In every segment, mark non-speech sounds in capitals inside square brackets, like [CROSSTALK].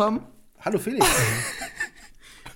Hallo Tom. Hallo Felix. [LAUGHS]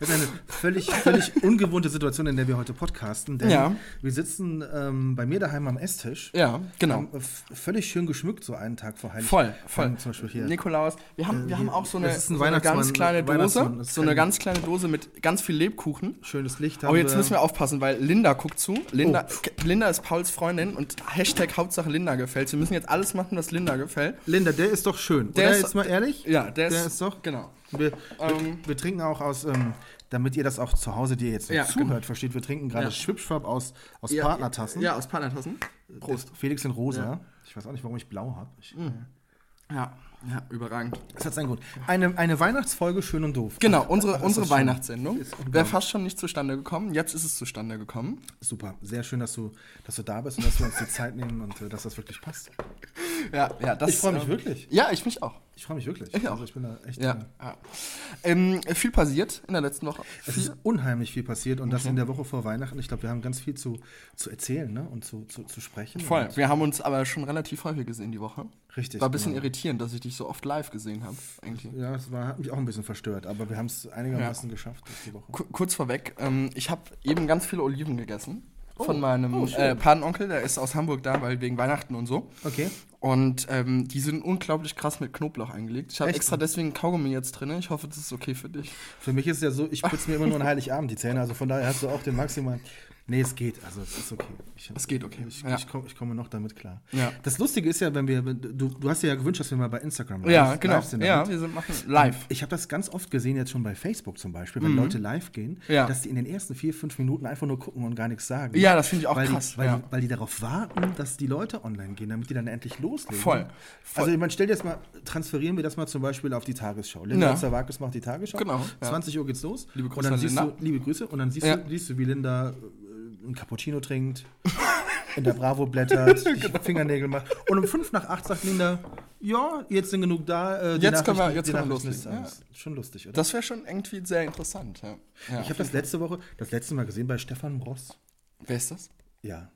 Das ist eine völlig, völlig ungewohnte Situation, in der wir heute podcasten. Denn Ja. wir sitzen ähm, bei mir daheim am Esstisch. Ja, genau. Äh, f- völlig schön geschmückt, so einen Tag vor Heiligabend. Voll, voll. Zum Beispiel hier. Nikolaus. Wir haben, wir haben auch so eine, ein so eine ganz kleine Dose. So eine ganz kleine Dose mit ganz viel Lebkuchen. Schönes Licht. Aber haben jetzt müssen wir aufpassen, weil Linda guckt zu. Linda, Oh. Linda ist Pauls Freundin und Hashtag Hauptsache Linda gefällt. Wir müssen jetzt alles machen, was Linda gefällt. Linda, der ist doch schön. Der oder? ist- jetzt mal ehrlich? Ja, der, Der ist, ist doch- Genau. Wir, Ähm, wir, wir trinken auch aus, ähm, damit ihr das auch zu Hause, die ihr jetzt Ja, zuhört, genau. versteht, wir trinken gerade Ja. Schwipschwab aus, aus Ja, Partnertassen. Ja, aus Partnertassen. Prost. Felix in rosa. Ich weiß auch nicht, warum ich blau habe. Ja, ja, überragend. Das hat seinen Grund. Eine, eine Weihnachtsfolge schön und doof. Genau, unsere, Ach, unsere. Weihnachtssendung wäre fast schon nicht zustande gekommen. Jetzt ist es zustande gekommen. Super, sehr schön, dass du, dass du da bist und dass wir uns die Zeit nehmen und äh, dass das wirklich passt. Ja, ja, das, Ich freu mich ähm, wirklich. Ja, ich mich auch. Ich freue mich wirklich. Ich. Also ich bin da echt. Ja. ja. Ähm, viel passiert in der letzten Woche. Es ist unheimlich viel passiert und das in der Woche vor Weihnachten. Ich glaube, wir haben ganz viel zu, zu erzählen ne? und zu, zu, zu sprechen. voll. Wir haben uns aber schon relativ häufig gesehen die Woche. Richtig. War ein bisschen genau. irritierend, dass ich dich so oft live gesehen habe. Eigentlich. Ja, es war, hat mich auch ein bisschen verstört, aber wir haben es einigermaßen geschafft durch die Woche. Ku- Kurz vorweg, ähm, ich habe eben ganz viele Oliven gegessen. Von Oh, meinem oh, äh, Patenonkel, der ist aus Hamburg da, weil wegen Weihnachten und so. Okay. Und ähm, die sind unglaublich krass mit Knoblauch eingelegt. Ich habe extra deswegen Kaugummi jetzt drin. Ich hoffe, das ist okay für dich. Für mich ist es ja so, ich putze mir immer nur an [LAUGHS] Heiligabend die Zähne, also von daher hast du auch den maximalen. Nee, es geht, also es ist okay. Ich, Es geht okay. Ich, Ja. ich, komm, ich komme noch damit klar. Ja. Das Lustige ist ja, wenn wir, du, du hast dir ja gewünscht, dass wir mal bei Instagram live, Ja, genau. live sind. Ja, damit. wir sind machen live. Ich habe das ganz oft gesehen, jetzt schon bei Facebook zum Beispiel, wenn Leute live gehen, Mhm. Ja. dass die in den ersten vier, fünf Minuten einfach nur gucken und gar nichts sagen. Ja, das finde ich auch weil krass, Die, weil, ja. die, weil die darauf warten, dass die Leute online gehen, damit die dann endlich loslegen. Voll, voll. Also man stellt jetzt mal, transferieren wir das mal zum Beispiel auf die Tagesschau. Linda Ja. Zawakis macht die Tagesschau. Genau, ja. 20 Uhr geht's los. Liebe Grüße und dann an siehst Linda. du, liebe Grüße. Und dann siehst, Ja. du, siehst du, wie Linda äh, ein Cappuccino trinkt, in der Bravo blättert, [LAUGHS] Genau. Fingernägel macht. Und um fünf nach acht sagt Linda, ja, jetzt sind genug da. Äh, Jetzt können wir- jetzt können wir loslegen, alles. Schon lustig, oder? Das wäre schon irgendwie sehr interessant. Ja. Ja. ich habe das letzte Woche, das letzte Mal gesehen bei Stefan Bross. Wer ist das? Ja,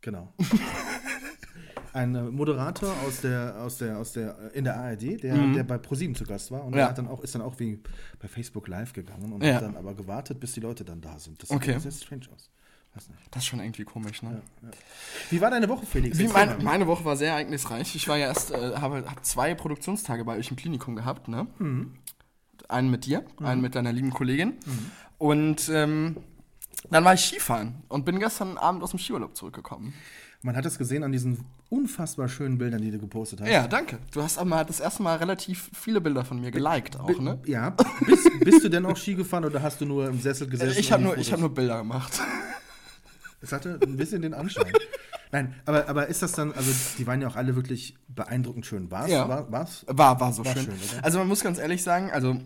genau. [LAUGHS] Ein äh, Moderator aus der, aus der, aus der, äh, in der ARD, der, der bei ProSieben zu Gast war und Mhm. Ja. der hat dann auch, ist dann auch wie bei Facebook live gegangen und Ja. hat dann aber gewartet, bis die Leute dann da sind. Das Okay. sieht sehr strange aus. Das ist schon irgendwie komisch, ne? Wie war deine Woche, Felix? Erzähl meine, Woche war sehr ereignisreich. Ich war ja erst, äh, habe hab zwei Produktionstage bei euch im Klinikum gehabt, ne? Mhm. Einen mit dir, einen mit deiner lieben Kollegin. Und ähm, dann war ich Skifahren und bin gestern Abend aus dem Skiurlaub zurückgekommen. Man hat es gesehen an diesen unfassbar schönen Bildern, die du gepostet hast. Ja, danke. Du hast aber das erste Mal relativ viele Bilder von mir geliked auch, ne? Ja. Bist, bist du denn auch Ski gefahren oder hast du nur im Sessel gesessen? Ich habe nur, ich hab nur Bilder gemacht. Es hatte ein bisschen den Anschein. [LAUGHS] Nein, aber, aber ist das dann, also die waren ja auch alle wirklich beeindruckend schön. War's? Ja. War, war's? War, war so War schön. schön, oder? also man muss ganz ehrlich sagen, also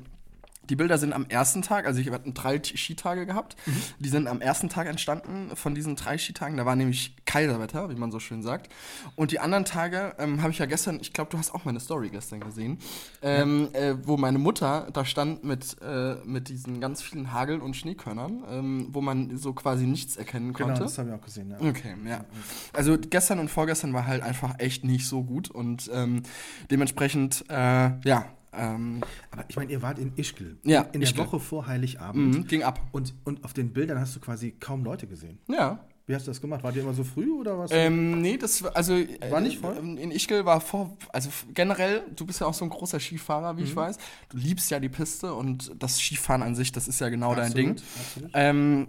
die Bilder sind am ersten Tag, also ich habe drei Skitage gehabt, Mhm. die sind am ersten Tag entstanden von diesen drei Skitagen. Da war nämlich Kaiserwetter, wie man so schön sagt. Und die anderen Tage ähm, habe ich ja gestern, ich glaube, du hast auch meine Story gestern gesehen, ähm, äh, wo meine Mutter da stand mit, äh, mit diesen ganz vielen Hagel- und Schneekörnern, ähm, wo man so quasi nichts erkennen Genau, konnte. das habe ich auch gesehen. Ja. Okay, ja. Also gestern und vorgestern war halt einfach echt nicht so gut und ähm, dementsprechend, äh, ja, ähm, Aber ich meine, ihr wart in Ischgl. Ja, In der Ischgl. Woche vor Heiligabend. mhm, ging ab. Und, und auf den Bildern hast du quasi kaum Leute gesehen. Ja. Wie hast du das gemacht? Wart ihr immer so früh oder was? Ähm, nee, das war, also. War äh, nicht voll? In Ischgl war vor, also generell, du bist ja auch so ein großer Skifahrer, wie Mhm. ich weiß. Du liebst ja die Piste und das Skifahren an sich, das ist ja genau dein Absolut, Ding. absolut. Ähm,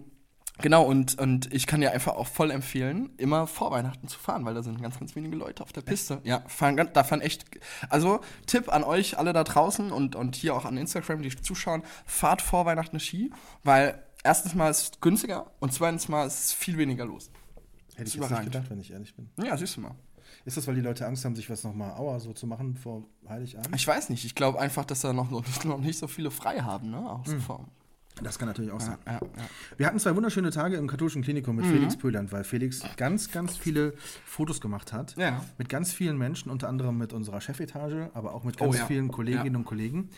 genau, und, und ich kann dir einfach auch voll empfehlen, immer vor Weihnachten zu fahren, weil da sind ganz, ganz wenige Leute auf der Piste. Ja, fahren, da fahren echt. Also, Tipp an euch alle da draußen und, und hier auch an Instagram, die zuschauen, fahrt vor Weihnachten Ski, weil erstens mal ist es günstiger und zweitens mal ist es viel weniger los. Hätte ich jetzt nicht gedacht, wenn ich ehrlich bin. Ja, siehst du mal. Ist das, weil die Leute Angst haben, sich was nochmal Aua so zu machen vor Heiligabend? Ich weiß nicht. Ich glaube einfach, dass da noch, [LAUGHS] noch nicht so viele frei haben, ne? Auch so Form. Das kann natürlich auch sein. Ja, ja. Wir hatten zwei wunderschöne Tage im katholischen Klinikum mit Felix Pöland, weil Felix ganz, ganz viele Fotos gemacht hat. Mit ganz vielen Menschen, unter anderem mit unserer Chefetage, aber auch mit ganz Oh vielen Kolleginnen und Kollegen.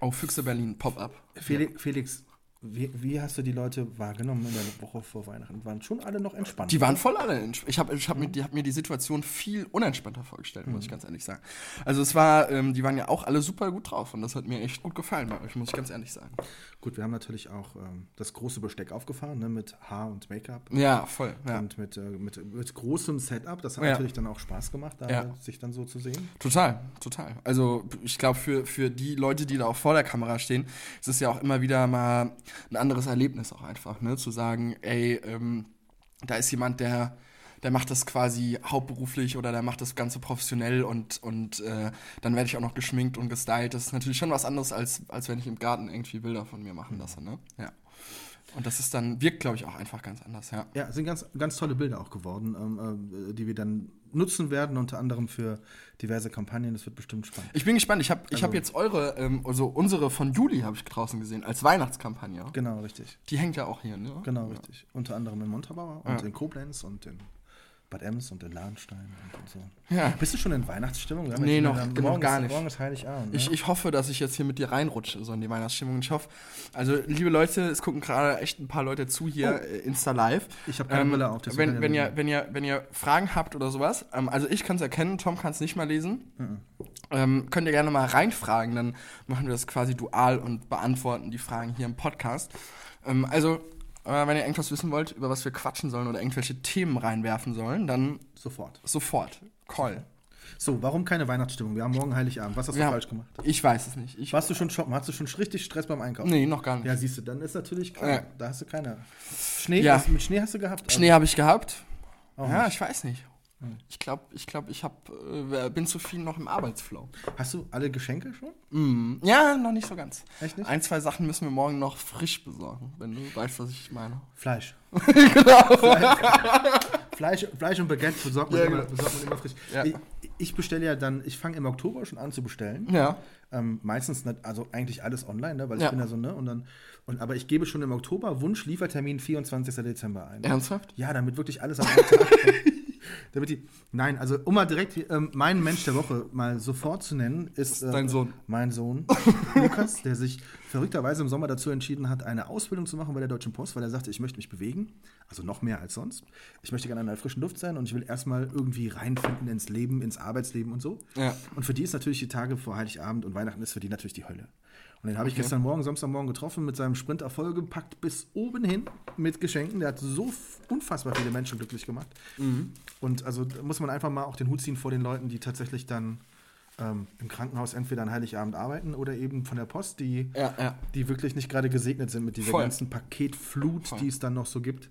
Oh, Füchse Berlin, Pop-up. Felix, Felix wie, wie hast du die Leute wahrgenommen in der Woche vor Weihnachten? Waren schon alle noch entspannt? Die waren voll alle entspannt. Ich habe ich hab mir, die- hab mir die Situation viel unentspannter vorgestellt, muss Mhm. ich ganz ehrlich sagen. Also es war, ähm, die waren ja auch alle super gut drauf und das hat mir echt gut gefallen bei euch, muss ich ganz ehrlich sagen. Gut, wir haben natürlich auch ähm, das große Besteck aufgefahren, ne, mit Haar und Make-up. Ja, voll. Ja. Und mit, äh, mit, mit großem Setup. Das hat Ja. natürlich dann auch Spaß gemacht, da Ja. sich dann so zu sehen. Total, total. Also ich glaube, für, für die Leute, die da auch vor der Kamera stehen, ist es ja auch immer wieder mal ein anderes Erlebnis auch einfach, ne? Zu sagen, ey, ähm, da ist jemand, der, der macht das quasi hauptberuflich oder der macht das Ganze professionell und, und äh, dann werde ich auch noch geschminkt und gestylt. Das ist natürlich schon was anderes, als, als wenn ich im Garten irgendwie Bilder von mir machen lasse, ne? Ja. Und das ist dann, wirkt, glaube ich, auch einfach ganz anders, ja. Ja, es sind ganz, ganz tolle Bilder auch geworden, ähm, äh, die wir dann nutzen werden, unter anderem für diverse Kampagnen. Das wird bestimmt spannend. Ich bin gespannt. Ich habe ich hab Also- jetzt eure, ähm, also unsere von Juli habe ich draußen gesehen, als Weihnachtskampagne. Genau, richtig. Die hängt ja auch hier, ne? Genau, richtig. Unter anderem in Montabaur und Ja. in Koblenz und in Bad Ems und in Lahnstein und, so. Ja. Bist du schon in Weihnachtsstimmung? Haben Nee, noch- wieder- noch morgen gar nicht. Morgen ist Heiligabend. Ich, ne? ich hoffe, dass ich jetzt hier mit dir reinrutsche, so in die Weihnachtsstimmung. Ich hoffe, also liebe Leute, es gucken gerade echt ein paar Leute zu hier, äh, Insta Live. Oh. Ich hab keine Brille auf, Wenn, wenn, ich ihr, wenn, ihr, wenn ihr Fragen habt oder sowas, ähm, also ich kann es erkennen, Tom kann es nicht mal lesen. Mhm. Ähm, könnt ihr gerne mal reinfragen, dann machen wir das quasi dual und beantworten die Fragen hier im Podcast. Ähm, also, wenn ihr irgendwas wissen wollt, über was wir quatschen sollen oder irgendwelche Themen reinwerfen sollen, dann Sofort. sofort. Call. So, warum keine Weihnachtsstimmung? Wir haben morgen Heiligabend. Was hast du Ja, falsch gemacht? Ich weiß es nicht. Ich, Warst du schon shoppen? Hast du schon richtig Stress beim Einkaufen? nee, noch gar nicht. Ja, siehst du, dann ist natürlich klar. Ja. Da hast du keine. Schnee? Ja. Was, mit Schnee hast du gehabt? Schnee habe ich gehabt. Auch ja, nicht. ich weiß nicht. Ich glaube, ich, glaub, ich hab, äh, bin zu viel noch im Arbeitsflow. Hast du alle Geschenke schon? Mm, ja, noch nicht so ganz. Echt nicht? Ein, zwei Sachen müssen wir morgen noch frisch besorgen, wenn du weißt, was ich meine. Fleisch. [LAUGHS] genau. Fleisch, Fleisch und Baguette besorgt man, Ja, immer, genau. besorgt man immer frisch. Ja. Ich, ich bestelle ja dann, ich fange im Oktober schon an zu bestellen. Ja. Ähm, meistens, nicht, also eigentlich alles online, ne? weil ich Ja. bin ja so, ne? Und dann, und, aber ich gebe schon im Oktober Wunsch Liefertermin 24. Dezember ein. Ernsthaft? Ja, damit wirklich alles am Tag [LAUGHS] kommt. [LAUGHS] damit die, nein, also um mal direkt ähm, meinen Mensch der Woche mal sofort zu nennen, ist äh, dein Sohn. mein Sohn [LAUGHS] Lukas, der sich verrückterweise im Sommer dazu entschieden hat, eine Ausbildung zu machen bei der Deutschen Post, weil er sagte, ich möchte mich bewegen, also noch mehr als sonst. Ich möchte gerne an der frischen Luft sein und ich will erstmal irgendwie reinfinden ins Leben, ins Arbeitsleben und so. Ja. Und für die ist natürlich die Tage vor Heiligabend und Weihnachten ist für die natürlich die Hölle. Und den habe ich gestern Morgen, Samstagmorgen getroffen, mit seinem Sprinter vollgepackt bis oben hin mit Geschenken. Der hat so unfassbar viele Menschen glücklich gemacht. Und also da muss man einfach mal auch den Hut ziehen vor den Leuten, die tatsächlich dann ähm, im Krankenhaus entweder an Heiligabend arbeiten oder eben von der Post, die, Ja, ja. die wirklich nicht gerade gesegnet sind mit dieser Voll. ganzen Paketflut, Voll. die es dann noch so gibt.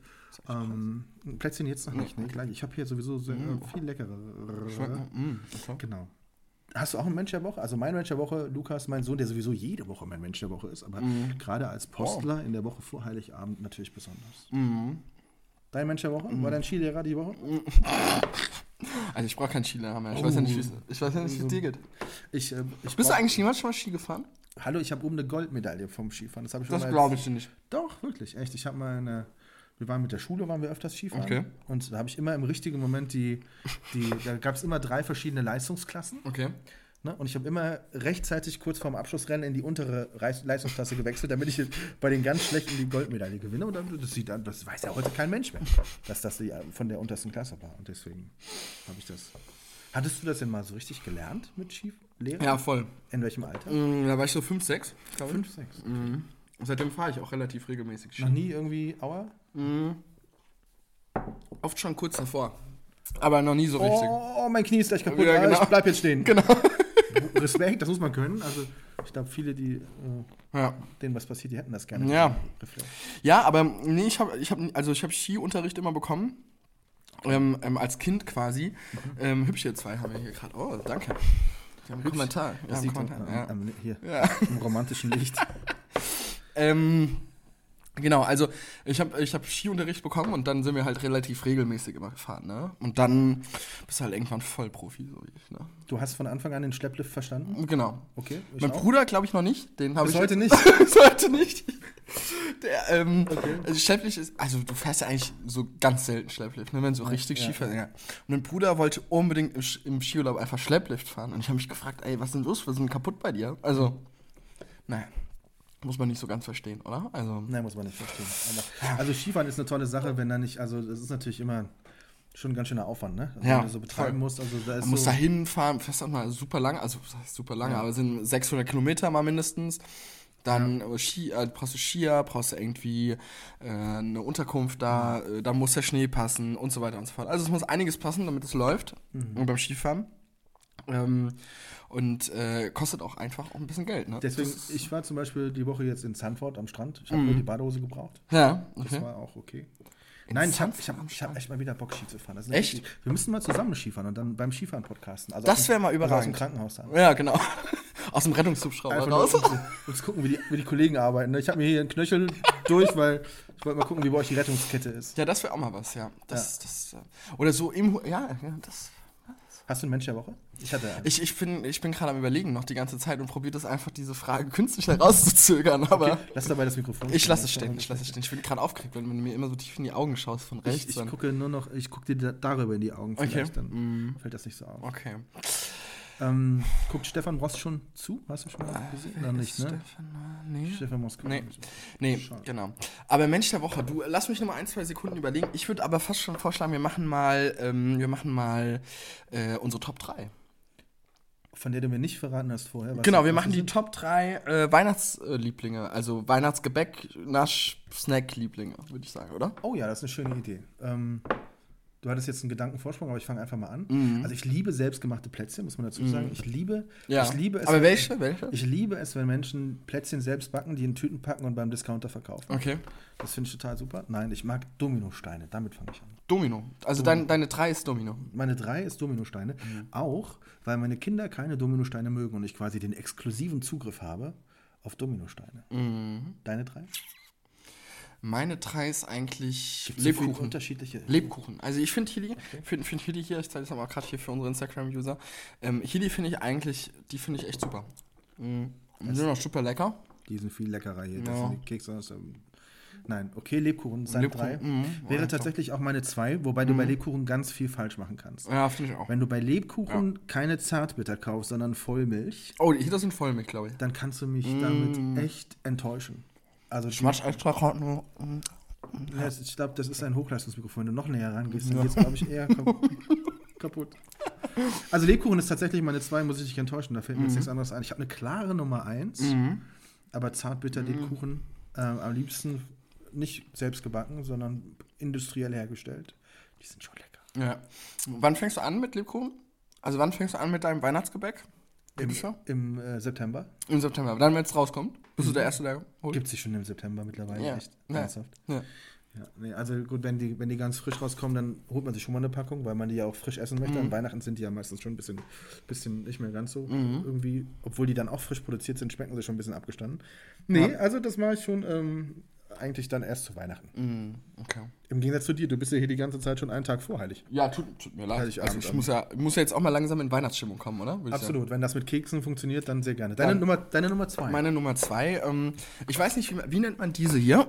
Ähm, ein Plätzchen jetzt noch nicht, ne? Gleich. Ich habe hier sowieso sehr, Mhm. viel leckerer. Mm, okay. Genau. Hast du auch einen Mensch der Woche? Also mein Mensch der Woche, Lukas, mein Sohn, der sowieso jede Woche mein Mensch der Woche ist, aber Mhm. gerade als Postler in der Woche vor Heiligabend natürlich besonders. Mhm. Dein Mensch der Woche? War dein Skilehrer die Woche? [LAUGHS] Also ich brauche keinen Skilehrer mehr. Ich weiß ja nicht, wie es ich weiß ja nicht, wie es dir geht. Ich, äh, ich Bist du eigentlich jemals schon mal Ski gefahren? Hallo, ich habe oben eine Goldmedaille vom Skifahren. Das Das glaube ich dir nicht. Doch, wirklich, echt. Ich habe mal eine. Wir waren mit der Schule, waren wir öfters Skifahren. Okay. Und da habe ich immer im richtigen Moment die. die [LAUGHS] da gab es immer drei verschiedene Leistungsklassen. Okay. Ne? Und ich habe immer rechtzeitig kurz vorm Abschlussrennen in die untere Reis- Leistungsklasse gewechselt, damit ich bei den ganz Schlechten die Goldmedaille gewinne. Und dann, das, sieht, das weiß ja heute kein Mensch mehr, dass das die, von der untersten Klasse war. Und deswegen habe ich das. Hattest du das denn mal so richtig gelernt mit Skilehrer? Ja, voll. In welchem Alter? Mm, Da war ich so 5, 6, glaube ich. Fünf, sechs. Mhm. Und Seitdem fahre ich auch relativ regelmäßig Ski. Noch nie irgendwie Aua? Oft schon kurz davor. Aber noch nie so richtig. Oh, mein Knie ist gleich kaputt. Ja, Ah, genau. Ich bleib jetzt stehen. Genau. [LAUGHS] Respekt, das muss man können. Also ich glaube, viele, die äh, Ja. denen was passiert, die hätten das gerne. Ja. Ja, aber nee, ich habe ich hab, also ich hab Skiunterricht immer bekommen. Ähm, ähm, als Kind quasi. Ähm, hübsche zwei haben wir hier gerade. Oh, danke. Einen Kommentar. Das haben sieht einen man Kommentar. am- Ja. am- hier Ja. im romantischen Licht. [LAUGHS] Ähm, Genau, also ich habe ich hab Skiunterricht bekommen und dann sind wir halt relativ regelmäßig immer gefahren, ne? Und dann bist du halt irgendwann Vollprofi, so wie ich, ne? Du hast von Anfang an den Schlepplift verstanden? Genau. Okay. Mein auch. Bruder glaube ich noch nicht, den habe ich heute nicht? [LAUGHS] Bis heute nicht. Der, ähm, also Schlepplift ist, also du fährst ja eigentlich so ganz selten Schlepplift, ne, wenn du so richtig ja, Ski fährst. Ja. Und mein Bruder wollte unbedingt im, im Skiurlaub einfach Schlepplift fahren und ich habe mich gefragt, ey, was ist denn los, was ist denn kaputt bei dir? Also, naja, muss man nicht so ganz verstehen, oder? Also, Nein, muss man nicht verstehen. Aber, also Skifahren ist eine tolle Sache, wenn da nicht, also das ist natürlich immer schon ein ganz schöner Aufwand, ne? Also, Ja, wenn du so betreiben musst, also da ist Man muss so, da hinfahren, fährst auch mal super lang, also super lange, aber es sind 600 Kilometer mal mindestens. Dann äh, Ski, äh, brauchst du Skier, brauchst du irgendwie äh, eine Unterkunft da, äh, dann muss der Schnee passen und so weiter und so fort. Also es muss einiges passen, damit es läuft Mhm. beim Skifahren. Ähm, und äh, kostet auch einfach auch ein bisschen Geld, ne? Deswegen, Das ich war zum Beispiel die Woche jetzt in Zandvoort am Strand. Ich habe nur die Badehose gebraucht. ja, Das okay. war auch okay. In Nein, ich habe ich hab, ich hab echt mal wieder Bock, Ski zu fahren. Das Echt? richtig- Wir müssen mal zusammen Skifahren und dann beim Skifahren podcasten. Also Das aus dem- wär mal Also aus dem überragend. Krankenhaus dann. Ja, genau. [LAUGHS] Aus dem Rettungshubschrauber raus. zu gucken, wie die, wie die Kollegen arbeiten. ne? Ich habe mir hier einen Knöchel [LAUGHS] durch, weil ich wollte mal gucken, wie bei euch die Rettungskette ist. Ja, das wäre auch mal was, ja. Das, das, äh, oder so im, ja, ja, das. Hast du einen Mensch der Woche? Ich hatte einen. Ich, ich bin, ich bin gerade am überlegen noch die ganze Zeit und probiere das einfach, diese Frage [LAUGHS] künstlich herauszuzögern, aber Okay, lass dabei das Mikrofon. ich lasse es stehen. ich lasse es stehen. Ich bin gerade aufgeregt, wenn du mir immer so tief in die Augen schaust von rechts. Ich, ich gucke nur noch, ich gucke dir da, darüber in die Augen. Okay. Vielleicht, dann Mm. fällt das nicht so auf. Okay. Ähm, guckt Stefan Ross schon zu? Hast du schon mal gesehen? Oder nicht, ne? Stefan, äh, nee. Stefan Ross Nee. Nee, Schade. genau. Aber Mensch der Woche, du lass mich noch mal ein, zwei Sekunden überlegen. Ich würde aber fast schon vorschlagen, wir machen mal, ähm, wir machen mal äh, unsere Top 3. Von der du mir nicht verraten hast vorher. was- Genau, wir machen die sind. Top 3 äh, Weihnachtslieblinge, also Weihnachtsgebäck, Nasch, Snack-Lieblinge, würde ich sagen, oder? Oh ja, das ist eine schöne Idee. Ähm, du hattest jetzt einen Gedankenvorsprung, aber ich fange einfach mal an. Mhm. Also ich liebe selbstgemachte Plätzchen, muss man dazu sagen. Ich liebe, Ja. ich liebe es. Aber welche? Welche? Ich liebe es, wenn Menschen Plätzchen selbst backen, die in Tüten packen und beim Discounter verkaufen. Okay. Das finde ich total super. Nein, ich mag Dominosteine. Damit fange ich an. Domino. Also dein, deine 3 ist Domino. Meine drei ist Dominosteine. Auch, weil meine Kinder keine Dominosteine mögen und ich quasi den exklusiven Zugriff habe auf Dominosteine. Deine drei? Meine 3 ist eigentlich Gibt's so Lebkuchen. unterschiedliche. Lebkuchen. Also ich finde Hili, finde find Hili hier, ich zeige das mal gerade hier für unsere Instagram-User. Ähm, Hili finde ich eigentlich, die finde ich echt super. Mhm. Die sind auch super lecker. Die sind viel leckerer hier. Das Ja. sind die Kekse aus dem. Nein, okay, Lebkuchen, das sind Lebkuchen, drei. mhm. Wäre Ja, tatsächlich auch meine zwei, wobei du bei Lebkuchen ganz viel falsch machen kannst. Ja, finde ich auch. Wenn du bei Lebkuchen keine Zartbitter kaufst, sondern Vollmilch, Oh, hier das sind Vollmilch, glaube ich. dann kannst du mich Mm. damit echt enttäuschen. Also Schmatsch extra Karten. Ja, es- ich glaube, das ist ein Hochleistungsmikrofon. Wenn du noch näher rangehst, dann geht's, glaube ich, eher kap [LAUGHS] kaputt. Also Lebkuchen ist tatsächlich meine zwei, muss ich dich enttäuschen. Da fällt mir jetzt nichts anderes ein. Ich habe eine klare Nummer eins, aber zartbitter Lebkuchen äh, am liebsten nicht selbst gebacken, sondern industriell hergestellt. Die sind schon lecker. Ja. Wann fängst du an mit Lebkuchen? Also wann fängst du an mit deinem Weihnachtsgebäck? Im, Dieses Jahr? im äh, September. Im September. Dann, wenn es rauskommt. Bist du der Erste, der holt? Gibt es schon im September mittlerweile. Ja. Echt Ja. ernsthaft. Ja. Ja, nee, also gut, wenn die, wenn die ganz frisch rauskommen, dann holt man sich schon mal eine Packung, weil man die ja auch frisch essen möchte. Mhm. An Weihnachten sind die ja meistens schon ein bisschen, bisschen nicht mehr ganz so irgendwie, obwohl die dann auch frisch produziert sind, schmecken sie schon ein bisschen abgestanden. Nee, also das mache ich schon ähm, eigentlich dann erst zu Weihnachten. Mhm. Okay. Im Gegensatz zu dir, du bist ja hier die ganze Zeit schon einen Tag vorheilig. Ja, tut, tut mir leid. Heiligabend Also ich muss ja, muss ja jetzt auch mal langsam in Weihnachtsstimmung kommen, oder? Ich Absolut, wenn das mit Keksen funktioniert, dann sehr gerne. Deine, Dann- Nummer, deine Nummer zwei. Meine Nummer zwei, ähm, ich weiß nicht, wie, wie nennt man diese hier,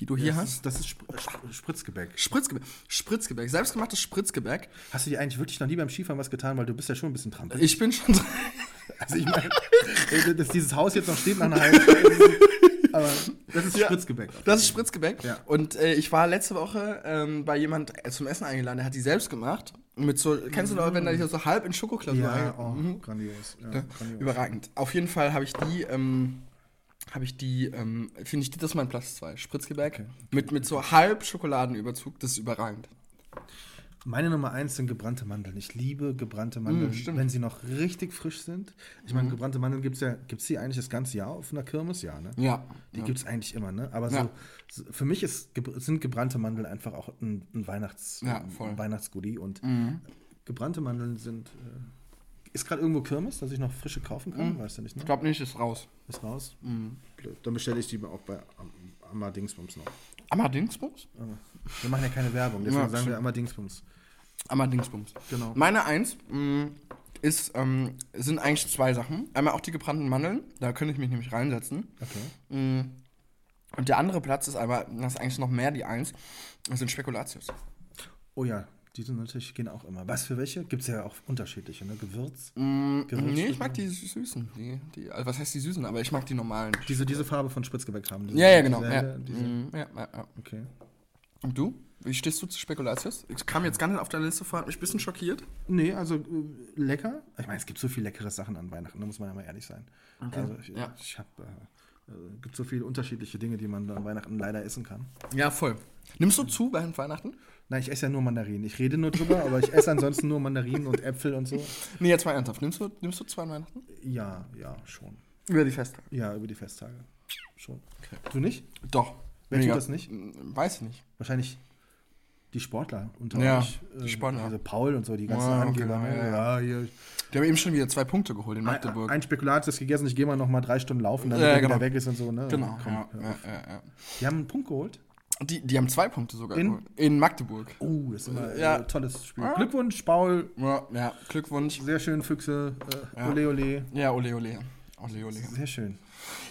die du hier das, hast? ist, das ist Spr Spr Spritzgebäck. Spritzgebäck. Spritzgebäck. Selbstgemachtes Spritzgebäck. Hast du dir eigentlich wirklich noch nie beim Skifahren was getan, weil du bist ja schon ein bisschen trampelig. Ich bin schon. [LAUGHS] Also ich meine, [LAUGHS] dass dieses Haus jetzt noch steht nach einer halben [LAUGHS] aber das ist Ja. Spritzgebäck. Das ist Spritzgebäck. Ja. Und äh, ich war letzte Woche ähm, bei jemand äh, zum Essen eingeladen, der hat die selbst gemacht. Mit so, kennst du noch, wenn da so halb in Schokoklausur Ja, oh, Mhm. grandios. Ja, Ja, grandios. Überragend. Auf jeden Fall habe ich die, ähm, habe ich die, ähm, finde ich, das ist mein Platz 2. Spritzgebäck. Mit, mit so halb Schokoladenüberzug, das ist überragend. Meine Nummer eins sind gebrannte Mandeln. Ich liebe gebrannte Mandeln, Mm, wenn sie noch richtig frisch sind. Ich meine, gebrannte Mandeln gibt es ja, gibt's die eigentlich das ganze Jahr auf einer Kirmes? Ja, ne? Ja. Die ja. gibt es eigentlich immer, ne? Aber Ja. so, für mich ist, sind gebrannte Mandeln einfach auch ein, ein, Weihnachts, Ja, ein Weihnachtsgoodie. Und Mhm. gebrannte Mandeln sind. Äh, ist gerade irgendwo Kirmes, dass ich noch frische kaufen kann? Weißt du nicht, ne? Ich glaube nicht, ist raus. Ist raus. Mhm. blöd. Dann bestelle ich die auch bei Am- Amma Dingsbums noch. Ammerdingsbums? Wir machen ja keine Werbung, deswegen Ja, sagen wir stimmt. Amma Dingsbums. Ammerdingsbums. Genau. Meine Eins mh, ist, ähm, sind eigentlich zwei Sachen. Einmal auch die gebrannten Mandeln, da könnte ich mich nämlich reinsetzen. Okay. Mm. Und der andere Platz ist aber, das ist eigentlich noch mehr die Eins, das sind Spekulatius. Oh ja, die sind natürlich, gehen auch immer. Was für welche? Gibt es ja auch unterschiedliche, ne? Gewürz. Mm, Gewürz- nee, ich mag die Süßen. Die, die, also was heißt die Süßen? Aber ich mag die normalen. Diese, diese Farbe von Spritzgebäck haben. Ja, ja, genau. Diese, Ja. diese, Mm, ja, ja, ja. Okay. Und du? Wie stehst du zu Spekulatius? Ich kam jetzt gar nicht auf der Liste vor, hat mich ein bisschen schockiert. Nee, also äh, lecker. Ich meine, es gibt so viele leckere Sachen an Weihnachten, da muss man ja mal ehrlich sein. Also ich, Ja. ich habe, äh, äh, gibt so viele unterschiedliche Dinge, die man an Weihnachten leider essen kann. Ja, voll. Nimmst du zu bei Weihnachten? Nein, ich esse ja nur Mandarinen. Ich rede nur drüber, aber ich esse ansonsten nur Mandarinen und Äpfel und so. Nee, jetzt mal ernsthaft. Nimmst du, nimmst du zu an Weihnachten? Ja, ja, schon. Über die Festtage. Ja, über die Festtage. Schon. Du nicht? Doch. Wer Mega. tut das nicht? Mm, Weiß ich nicht. Wahrscheinlich die Sportler unter Ja, euch. die Sportler. Also Paul und so, die ganzen Ja, Angeber. genau, ja, ja, hier. Die haben eben schon wieder zwei Punkte geholt in Magdeburg. Ein, ein Spekulat ist gegessen, ich gehe mal noch mal drei Stunden laufen, damit Ja, er genau. wieder weg ist und so. Ne? genau. Komm, ja, ja, ja, ja. Die haben einen Punkt geholt. Die, die haben zwei Punkte sogar In? geholt. In Magdeburg. Oh, das ist immer Ja. ein tolles Spiel. Ah. Glückwunsch, Paul. Ja, ja Glückwunsch. Sehr schön, Füchse. Äh, Ja. Ole, ole. Ja, ole, ole. Ole, ole. Sehr schön.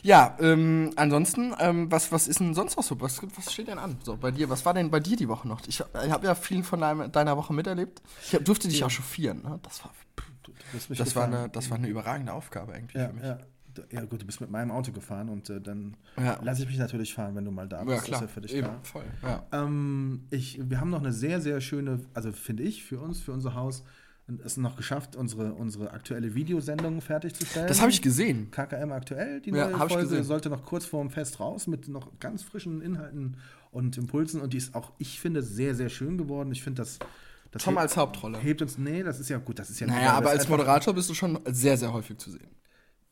Ja, ähm, ansonsten, ähm, was, was ist denn sonst noch so? Was, was steht denn an? So, bei dir, was war denn bei dir die Woche noch? Ich, ich habe ja viel von deinem, deiner Woche miterlebt. Ich hab, durfte dich auch chauffieren, ne? Das war, mich das war, eine, das war eine überragende Aufgabe eigentlich ja, für mich. ja. Ja, gut, du bist mit meinem Auto gefahren und äh, dann Ja. lasse ich mich natürlich fahren, wenn du mal da bist. Ja, Das klar. ist ja für dich Eben, klar. voll. Ja. Ähm, ich, wir haben noch eine sehr, sehr schöne, also finde ich, für uns, für unser Haus, es noch geschafft, unsere, unsere aktuelle Videosendung fertigzustellen. Das habe ich gesehen. KKM aktuell, die Ja, neue ich Folge sollte noch kurz vorm Fest raus mit noch ganz frischen Inhalten und Impulsen und die ist auch, ich finde, sehr, sehr schön geworden. Ich finde das, das Tom hebt- als Hauptrolle. hebt uns, nee, das ist ja gut, das ist ja Naja, aber als Moderator bist du schon sehr, sehr häufig zu sehen.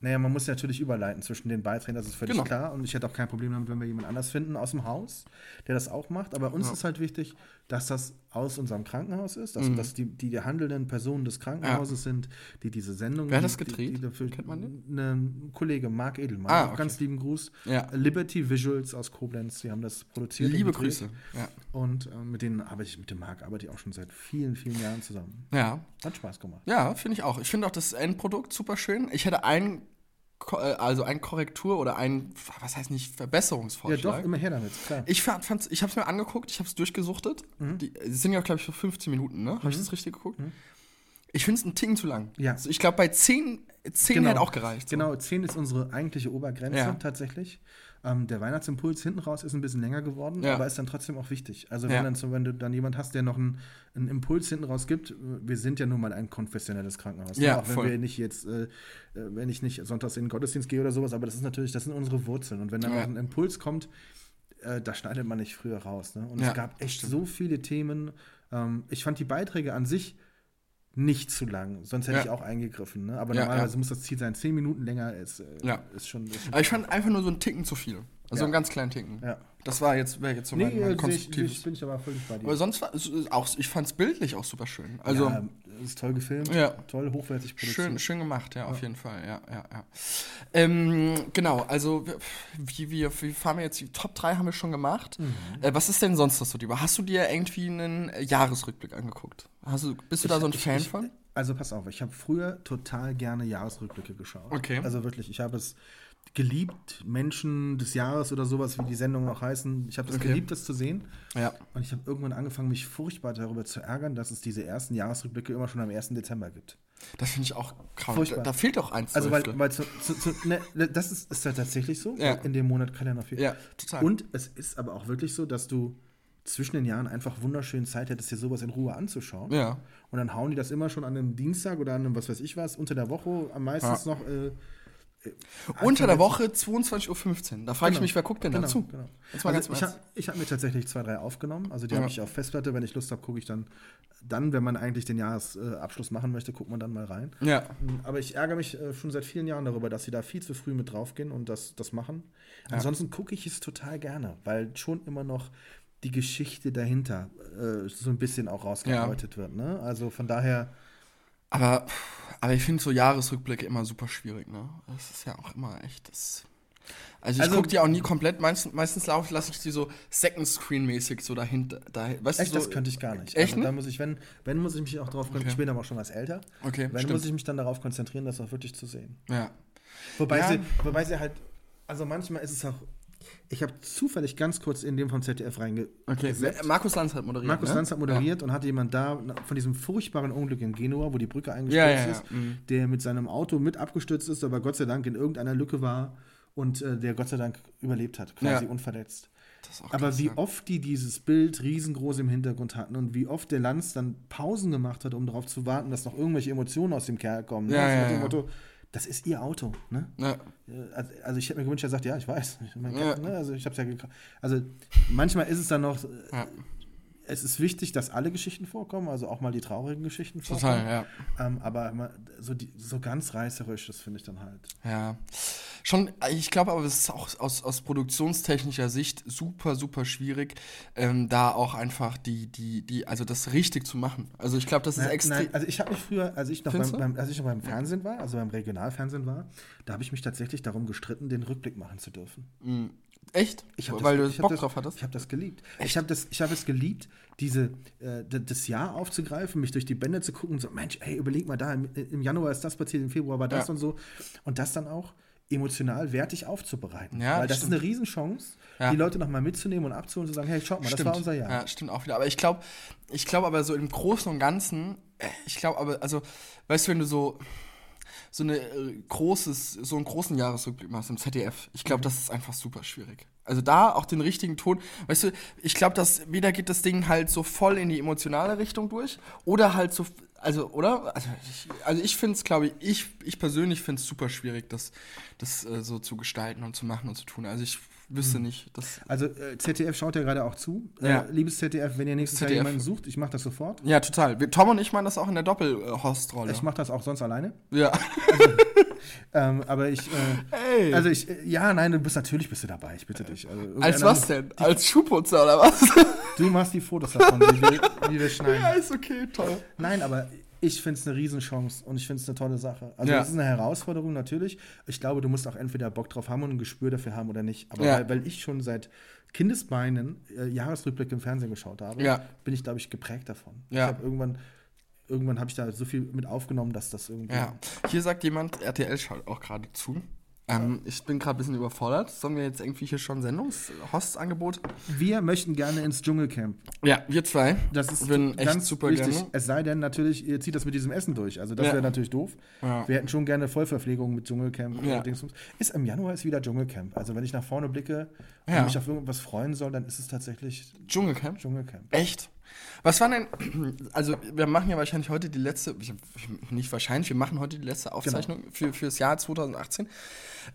Naja, man muss natürlich überleiten zwischen den Beiträgen, das ist völlig Genau. klar. Und ich hätte auch kein Problem damit, wenn wir jemand anders finden aus dem Haus, der das auch macht. Aber uns ist halt wichtig, dass das aus unserem Krankenhaus ist, Mhm. dass, dass die, die, die handelnden Personen des Krankenhauses sind, die diese Sendung. Wer hat das gedreht? Die, die dafür, Kennt man den? Ein Kollege, Marc Edelmann. Ah, okay. Ganz lieben Gruß. Ja. Liberty Visuals aus Koblenz, die haben das produziert. Liebe. Grüße. Ja. Und äh, mit denen arbeite ich, mit dem Marc arbeite ich auch schon seit vielen, vielen Jahren zusammen. Ja, Hat Spaß gemacht. ja finde ich auch. Ich finde auch das Endprodukt super schön. Ich hätte ein, Ko- äh, also ein Korrektur oder ein, was heißt nicht, Ja, Verbesserungsvorschlag. doch, immer her damit, klar. Ich fand, fand's, ich habe es mir angeguckt, ich habe es durchgesuchtet. Mhm. Die es sind ja, glaube ich, für 15 Minuten, ne? Habe ich das richtig geguckt? Ich finde es einen Ticken zu lang. Ja. Also ich glaube, bei 10, 10 hätte auch gereicht. so. Genau, 10 ist unsere eigentliche Obergrenze Ja. tatsächlich. Ähm, der Weihnachtsimpuls hinten raus ist ein bisschen länger geworden, Ja. aber ist dann trotzdem auch wichtig. Also Ja. wenn, dann, so, wenn du dann jemand hast, der noch einen, einen Impuls hinten raus gibt, wir sind ja nun mal ein konfessionelles Krankenhaus. ne? Ja, auch wenn voll. wir nicht jetzt, äh, äh, wenn ich nicht sonntags in den Gottesdienst gehe oder sowas, aber das ist natürlich, das sind unsere Wurzeln. Und wenn dann Ja. noch ein Impuls kommt, äh, da schneidet man nicht früher raus. Ne? Und Ja, es gab echt so viele Themen. Ähm, ich fand die Beiträge an sich nicht zu lang, sonst hätte Ja. ich auch eingegriffen. Ne? Aber Ja, normalerweise ja. muss das Ziel sein, 10 Minuten länger ist, äh, Ja. ist schon. Ist schon Aber ich fand einfach nur so einen Ticken zu viel. Also einen ganz kleinen Ticken. Ja. Das war jetzt, wäre jetzt so nee, mein, mein ich, ich, bin ich aber völlig bei dir. Aber sonst war auch, ich fand es bildlich auch super schön. Also ist toll gefilmt, Ja. toll, hochwertig produziert. schön, schön gemacht, ja, auf jeden Fall. Ja, ja, ja. Ähm, genau, also wie, wie, wie fahren wir jetzt? Die Top 3 haben wir schon gemacht. Mhm. Äh, was ist denn sonst noch so lieber? Hast du dir irgendwie einen äh, Jahresrückblick angeguckt? Hast du, bist du da so ein Ich- Fan ich, von? Also pass auf, ich habe früher total gerne Jahresrückblicke geschaut. Okay. Also wirklich, ich habe es geliebt, Menschen des Jahres oder sowas, wie die Sendungen auch heißen. Ich habe es Okay. geliebt, das zu sehen. Ja. Und ich habe irgendwann angefangen, mich furchtbar darüber zu ärgern, dass es diese ersten Jahresrückblicke immer schon am 1. Dezember gibt. Das finde ich auch kaum. Da, Furchtbar. da fehlt auch eins. Also, weil, weil zu, zu, zu, ne, das ist, ist ja tatsächlich so. Ja. In dem Monat kann ja noch viel. Ja, total. Und es ist aber auch wirklich so, dass du zwischen den Jahren einfach wunderschön Zeit hättest, dir sowas in Ruhe anzuschauen. Ja. Und dann hauen die das immer schon an einem Dienstag oder an einem, was weiß ich was, unter der Woche am meistens noch. Äh, Unter der Woche 22.15 Uhr. Da frage ich Genau. mich, wer guckt denn Genau, dazu? genau. Also ich habe ich hab mir tatsächlich zwei, drei aufgenommen. Also die Ja. habe ich auf Festplatte. Wenn ich Lust habe, gucke ich dann. Dann, wenn man eigentlich den Jahresabschluss machen möchte, guckt man dann mal rein. Ja. Aber ich ärgere mich äh, schon seit vielen Jahren darüber, dass sie da viel zu früh mit draufgehen und das, das machen. Ansonsten gucke ich es total gerne, weil schon immer noch die Geschichte dahinter äh, so ein bisschen auch rausgearbeitet wird. Ne? Also von daher, Aber, aber ich finde so Jahresrückblicke immer super schwierig, ne? Das ist ja auch immer echt das. Also ich Also- gucke die auch nie komplett. Meistens, meistens lasse ich die so Second Screen mäßig so dahinter. Da, weißt Echt, du, so, das könnte ich gar nicht. Echt Also, da nicht? muss ich, wenn, wenn muss ich mich auch darauf konzentrieren, ich bin aber auch schon was älter. Okay, Wenn stimmt. muss ich mich dann darauf konzentrieren, das auch wirklich zu sehen. Ja. Wobei, Ja. sie, wobei sie halt, also manchmal ist es auch, ich habe zufällig ganz kurz in dem vom ZDF reinge. Okay. Markus Lanz hat moderiert. Markus ne? Lanz hat moderiert und hatte jemand da von diesem furchtbaren Unglück in Genua, wo die Brücke eingestürzt Ja, ja, ja. ist, Mhm. der mit seinem Auto mit abgestürzt ist, aber Gott sei Dank in irgendeiner Lücke war und äh, der Gott sei Dank überlebt hat, quasi Ja. unverletzt. Aber wie ja. oft die dieses Bild riesengroß im Hintergrund hatten und wie oft der Lanz dann Pausen gemacht hat, um darauf zu warten, dass noch irgendwelche Emotionen aus dem Kerl kommen. ne? Ja, Also ja, nach dem ja. Motto, das ist ihr Auto, ne? Ja. Äh, Also also ich hätte mir gewünscht, er sagt, ja, ich weiß. Ich mein, Ja. ne, also ich habe ja gekauft. Also manchmal ist es dann noch, äh, Ja. Es ist wichtig, dass alle Geschichten vorkommen, also auch mal die traurigen Geschichten Total, vorkommen. ja. Ähm, aber immer so, die, so ganz reißerisch, das finde ich dann halt. Ja. Schon, ich glaube aber, es ist auch aus, aus produktionstechnischer Sicht super, super schwierig, ähm, da auch einfach die, die, die, also das richtig zu machen. Also ich glaube, das ist extrem. also ich habe mich früher, als ich noch beim, beim, als ich noch beim Fernsehen war, also beim Regionalfernsehen war, da habe ich mich tatsächlich darum gestritten, den Rückblick machen zu dürfen. Echt? Ich hab Weil das, du Bock das, drauf hattest? Ich habe das geliebt. Ich habe das, ich hab es geliebt, diese, äh, das Jahr aufzugreifen, mich durch die Bände zu gucken so, Mensch, ey, überleg mal da, im, im Januar ist das passiert, im Februar war das Ja. und so. Und das dann auch emotional wertig aufzubereiten. Ja, Weil das das ist stimmt. eine Riesenchance, Ja. die Leute nochmal mitzunehmen und abzuholen und zu sagen, hey, schaut mal, das war unser Jahr. Ja, stimmt auch wieder. Aber ich glaube, ich glaube aber so im Großen und Ganzen, äh, ich glaube aber, also, weißt du, wenn du so so eine äh, großes, so einen großen Jahresrückblick machst im ZDF, ich Mhm. glaube, das ist einfach super schwierig. Also da auch den richtigen Ton, weißt du, ich glaube, dass weder geht das Ding halt so voll in die emotionale Richtung durch oder halt so, also, oder? Also ich, also ich finde es, glaube ich, ich, ich persönlich finde es super schwierig, das, das äh, so zu gestalten und zu machen und zu tun. Also ich wüsste nicht, das Also äh, ZDF schaut ja gerade auch zu. Ja. Äh, liebes ZDF, wenn ihr nächstes Jahr ZDF. jemanden sucht, ich mache das sofort. Ja, total. Wir, Tom und ich machen das auch in der Doppel-Host-Rolle. Ich mache das auch sonst alleine. Ja. [LAUGHS] Ähm, aber ich, äh, Ey. also ich, äh, ja, nein, du bist natürlich bist du dabei, ich bitte dich. Also, Als was muss- denn? Als Schuhputzer oder was? Du machst die Fotos davon, wie wir, wie wir [LAUGHS] schneiden. ja, ist okay, toll. Nein, aber ich finde es eine Riesenchance und ich finde es eine tolle Sache. Also Ja. es ist eine Herausforderung natürlich. Ich glaube, du musst auch entweder Bock drauf haben und ein Gespür dafür haben oder nicht. Aber Ja. weil, weil ich schon seit Kindesbeinen äh, Jahresrückblick im Fernsehen geschaut habe, Ja. bin ich, glaube ich, geprägt davon. Ja. Ich habe irgendwann, irgendwann habe ich da so viel mit aufgenommen, dass das irgendwie. Ja. Hier sagt jemand, RTL schaut auch gerade zu. Ähm, ich bin gerade ein bisschen überfordert. Sollen wir jetzt irgendwie hier schon Sendungs-Host-Angebot? Wir möchten gerne ins Dschungelcamp. Ja, wir zwei. Das ist echt ganz super wichtig. gerne. Es sei denn natürlich, ihr zieht das mit diesem Essen durch. Also das Ja. wäre natürlich doof. Ja. Wir hätten schon gerne Vollverpflegung mit Dschungelcamp. Ja. Ist im Januar ist wieder Dschungelcamp. Also wenn ich nach vorne blicke und Ja. mich auf irgendwas freuen soll, dann ist es tatsächlich Dschungelcamp? Dschungelcamp. Echt? Was war denn, [CLEARS THROAT] also wir machen ja wahrscheinlich heute die letzte, ich- nicht wahrscheinlich, wir machen heute die letzte Aufzeichnung für, für das Jahr 2018.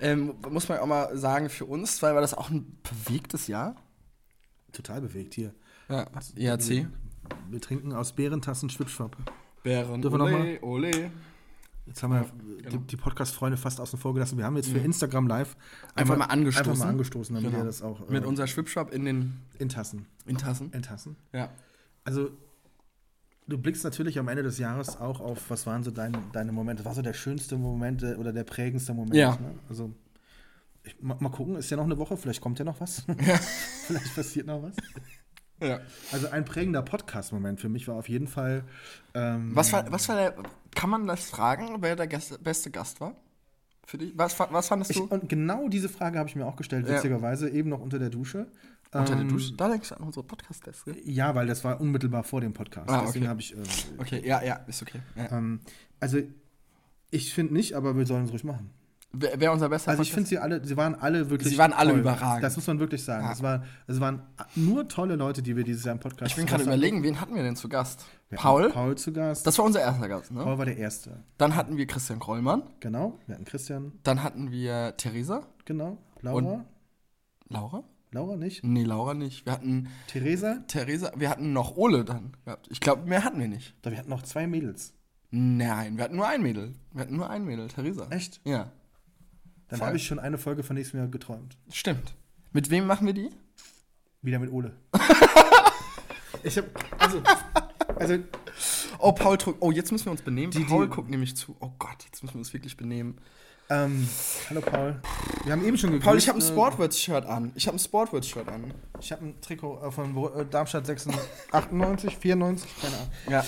Ähm, muss man auch mal sagen, für uns, weil war das auch ein bewegtes Jahr. Total bewegt hier. Ja, IAC. Wir trinken aus Bärentassen Schwipschwapp. Bären, Dürfen wir noch ole, ole. Jetzt haben wir genau. die, die Podcast-Freunde fast außen vor gelassen. Wir haben jetzt für Instagram Live Einfach mal angestoßen. Einfach mal angestoßen, damit Genau. ihr das auch äh, Mit unser Schwipschwapp in den in Tassen. in Tassen. In Tassen. Ja. Also, du blickst natürlich am Ende des Jahres auch auf, was waren so deine, deine Momente? Was war so der schönste Moment äh, oder der prägendste Moment? Ja. Ne? Also, ich, mal, mal gucken, ist ja noch eine Woche, vielleicht kommt ja noch was. [LAUGHS] vielleicht passiert noch was. ja. Also, ein prägender Podcast-Moment für mich war auf jeden Fall. Ähm, Was war, was war der, kann man das fragen, wer der Gast, beste Gast war? Für dich? Was, was fandest ich, du? und genau diese Frage habe ich mir auch gestellt, Ja. witzigerweise, eben noch unter der Dusche. Unter der Ähm, Dusche? Da denkst du an unsere Podcast-Gäste. Ja, weil das war unmittelbar vor dem Podcast. Ah, Deswegen okay. habe ich. Äh, Okay, ja, ja, ist okay. Ja. ähm, also, ich finde nicht, aber wir sollen es ruhig machen. Wer, wer unser bester Also ich finde sie alle, sie waren alle wirklich. Sie waren alle toll. überragend. Das muss man wirklich sagen. Ja. Es, war, es waren nur tolle Leute, die wir dieses Jahr im Podcast Ich bin gerade überlegen, wen hatten wir denn zu Gast? Wir Paul? Paul zu Gast. Das war unser erster Gast, ne? Paul war der Erste. Dann hatten wir Christian Krollmann. Genau. Wir hatten Christian. Dann hatten wir Theresa. Genau. Laura. Laura? Laura nicht. Nee, Laura nicht. Wir hatten Theresa. Theresa. Wir hatten noch Ole dann gehabt. Ich glaube, mehr hatten wir nicht. Da wir hatten noch zwei Mädels. Nein, wir hatten nur ein Mädel. Wir hatten nur ein Mädel, Theresa. Echt? Ja, Dann habe ich schon eine Folge von nächstem Jahr geträumt. stimmt. Mit wem machen wir die? Wieder mit Ole. [LAUGHS] ich habe also also Oh, Paul drückt. Oh, jetzt müssen wir uns benehmen. Die- die- Paul guckt nämlich zu. Oh Gott, jetzt müssen wir uns wirklich benehmen. Ähm, hallo Paul. Wir haben eben schon gegrüßt. Paul, ich habe ein äh, Sportwords-Shirt an. Ich habe ein Sportwords-Shirt an. Ich habe ein Trikot äh, von äh, Darmstadt 96, 98, 94, keine Ahnung. Ja.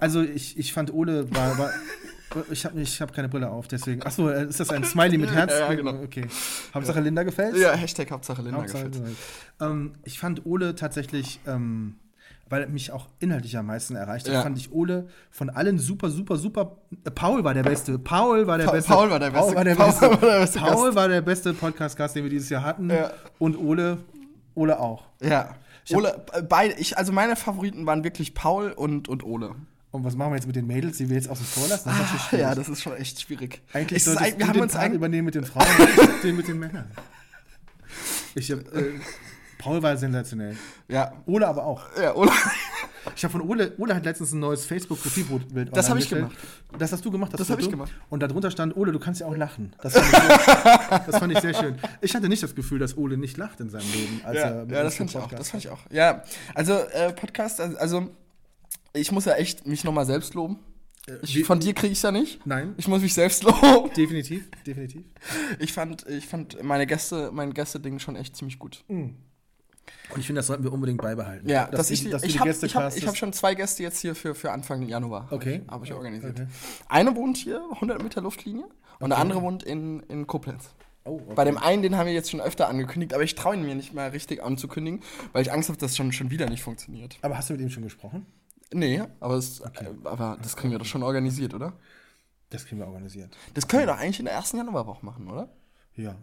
Also ich, ich fand Ole war, war [LAUGHS] ich habe ich hab keine Brille auf, deswegen. Achso, ist das ein Smiley mit [LAUGHS] Herz? Ja, ja, genau. Okay. Hauptsache Linda gefällt. Ja, Hashtag Hauptsache Linda Hauptsache gefällt. Linda. Ähm, ich fand Ole tatsächlich, ähm, weil er mich auch inhaltlich am meisten erreicht hat, Ja. fand ich Ole von allen super, super, super. Äh, Paul war der Beste. Paul war der Pa- Beste. Paul war der Paul Beste- war der Paul Beste. war der beste Paul Gast. war der beste Podcast-Gast, den wir dieses Jahr hatten. Ja. Und Ole, Ole auch. Ja. Ole, äh, beide, ich, also meine Favoriten waren wirklich Paul und, und Ole. Und was machen wir jetzt mit den Mädels, die wir jetzt außen vor lassen? Das ist natürlich schwierig. Ja, das ist schon echt schwierig. Eigentlich ist solltest ein- wir haben uns Part übernehmen mit den Frauen ich [LAUGHS] den mit den Männern. Ich hab, äh, Paul war sensationell. Ja. Ole aber auch. Ja, Ole. Ich habe von Ole, Ole hat letztens ein neues Facebook-Profilbild Das online hab ich gestellt. Das hast du gemacht, Das hab Foto? ich gemacht. Und darunter stand, Ole, du kannst ja auch lachen. Das fand, ich sehr, das fand ich sehr schön. Ich hatte nicht das Gefühl, dass Ole nicht lacht in seinem Leben. Ja, ja das fand ich auch. Das fand ich auch. Ja, also äh, Podcast, also, also ich muss ja echt mich nochmal selbst loben. Ich, wie- von dir kriege ich ja nicht. Nein, Ich muss mich selbst loben. definitiv, definitiv. Ich fand, ich fand meine Gäste, mein Gäste-Ding schon echt ziemlich gut. Und ich finde, das sollten wir unbedingt beibehalten. Ja, dass, die- ich, dass du ich die habe Gäste ich hab, ich schon zwei Gäste jetzt hier für, für Anfang Januar. Okay. Habe ich organisiert. Okay. Eine wohnt hier, 100 Meter Luftlinie, und der andere wohnt in, in Koblenz. Oh, okay. Bei dem einen, den haben wir jetzt schon öfter angekündigt, aber ich traue ihn mir nicht mal richtig anzukündigen, weil ich Angst habe, dass das schon, schon wieder nicht funktioniert. Aber hast du mit ihm schon gesprochen? Nee, aber, es, äh, aber das kriegen wir doch schon organisiert, oder? Das kriegen wir organisiert. Das können wir doch eigentlich in der ersten Januarwoche machen, oder? Ja.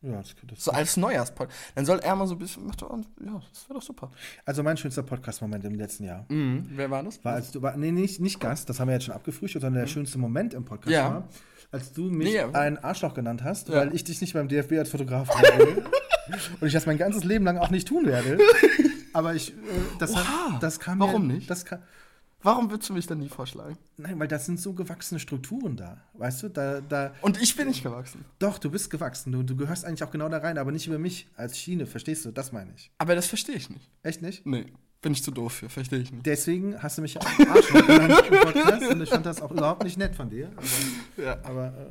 Ja, das, das So als Neujahrspod. Dann soll er mal so ein bisschen. Macht doch, ja, das wäre doch super. Also mein schönster Podcast-Moment im letzten Jahr Mhm. Wer war das? war, als du, war, nee, nicht, nicht Gast, das haben wir jetzt schon abgefrühstückt, sondern der schönste Moment im Podcast Ja. war, als du mich Nee, ja. ein Arschloch genannt hast, Ja. weil ich dich nicht beim DFB als Fotograf habe. [LAUGHS] Und ich das mein ganzes Leben lang auch nicht tun werde. [LAUGHS] Aber ich, äh, das, hat, das kam Warum mir, nicht? Das kam, Warum würdest du mich dann nie vorschlagen? nein, weil das sind so gewachsene Strukturen da. Weißt du, da, da, Und ich bin nicht gewachsen. doch, du bist gewachsen. Du, du gehörst eigentlich auch genau da rein, aber nicht über mich als Schiene, verstehst du? Das meine ich. Aber das verstehe ich nicht. Echt nicht? Nee, bin ich zu doof für, verstehe ich nicht. Deswegen hast du mich ja auch Arschloch genannt im Podcast und ich fand das auch überhaupt nicht nett von dir. Aber, Ja. aber äh,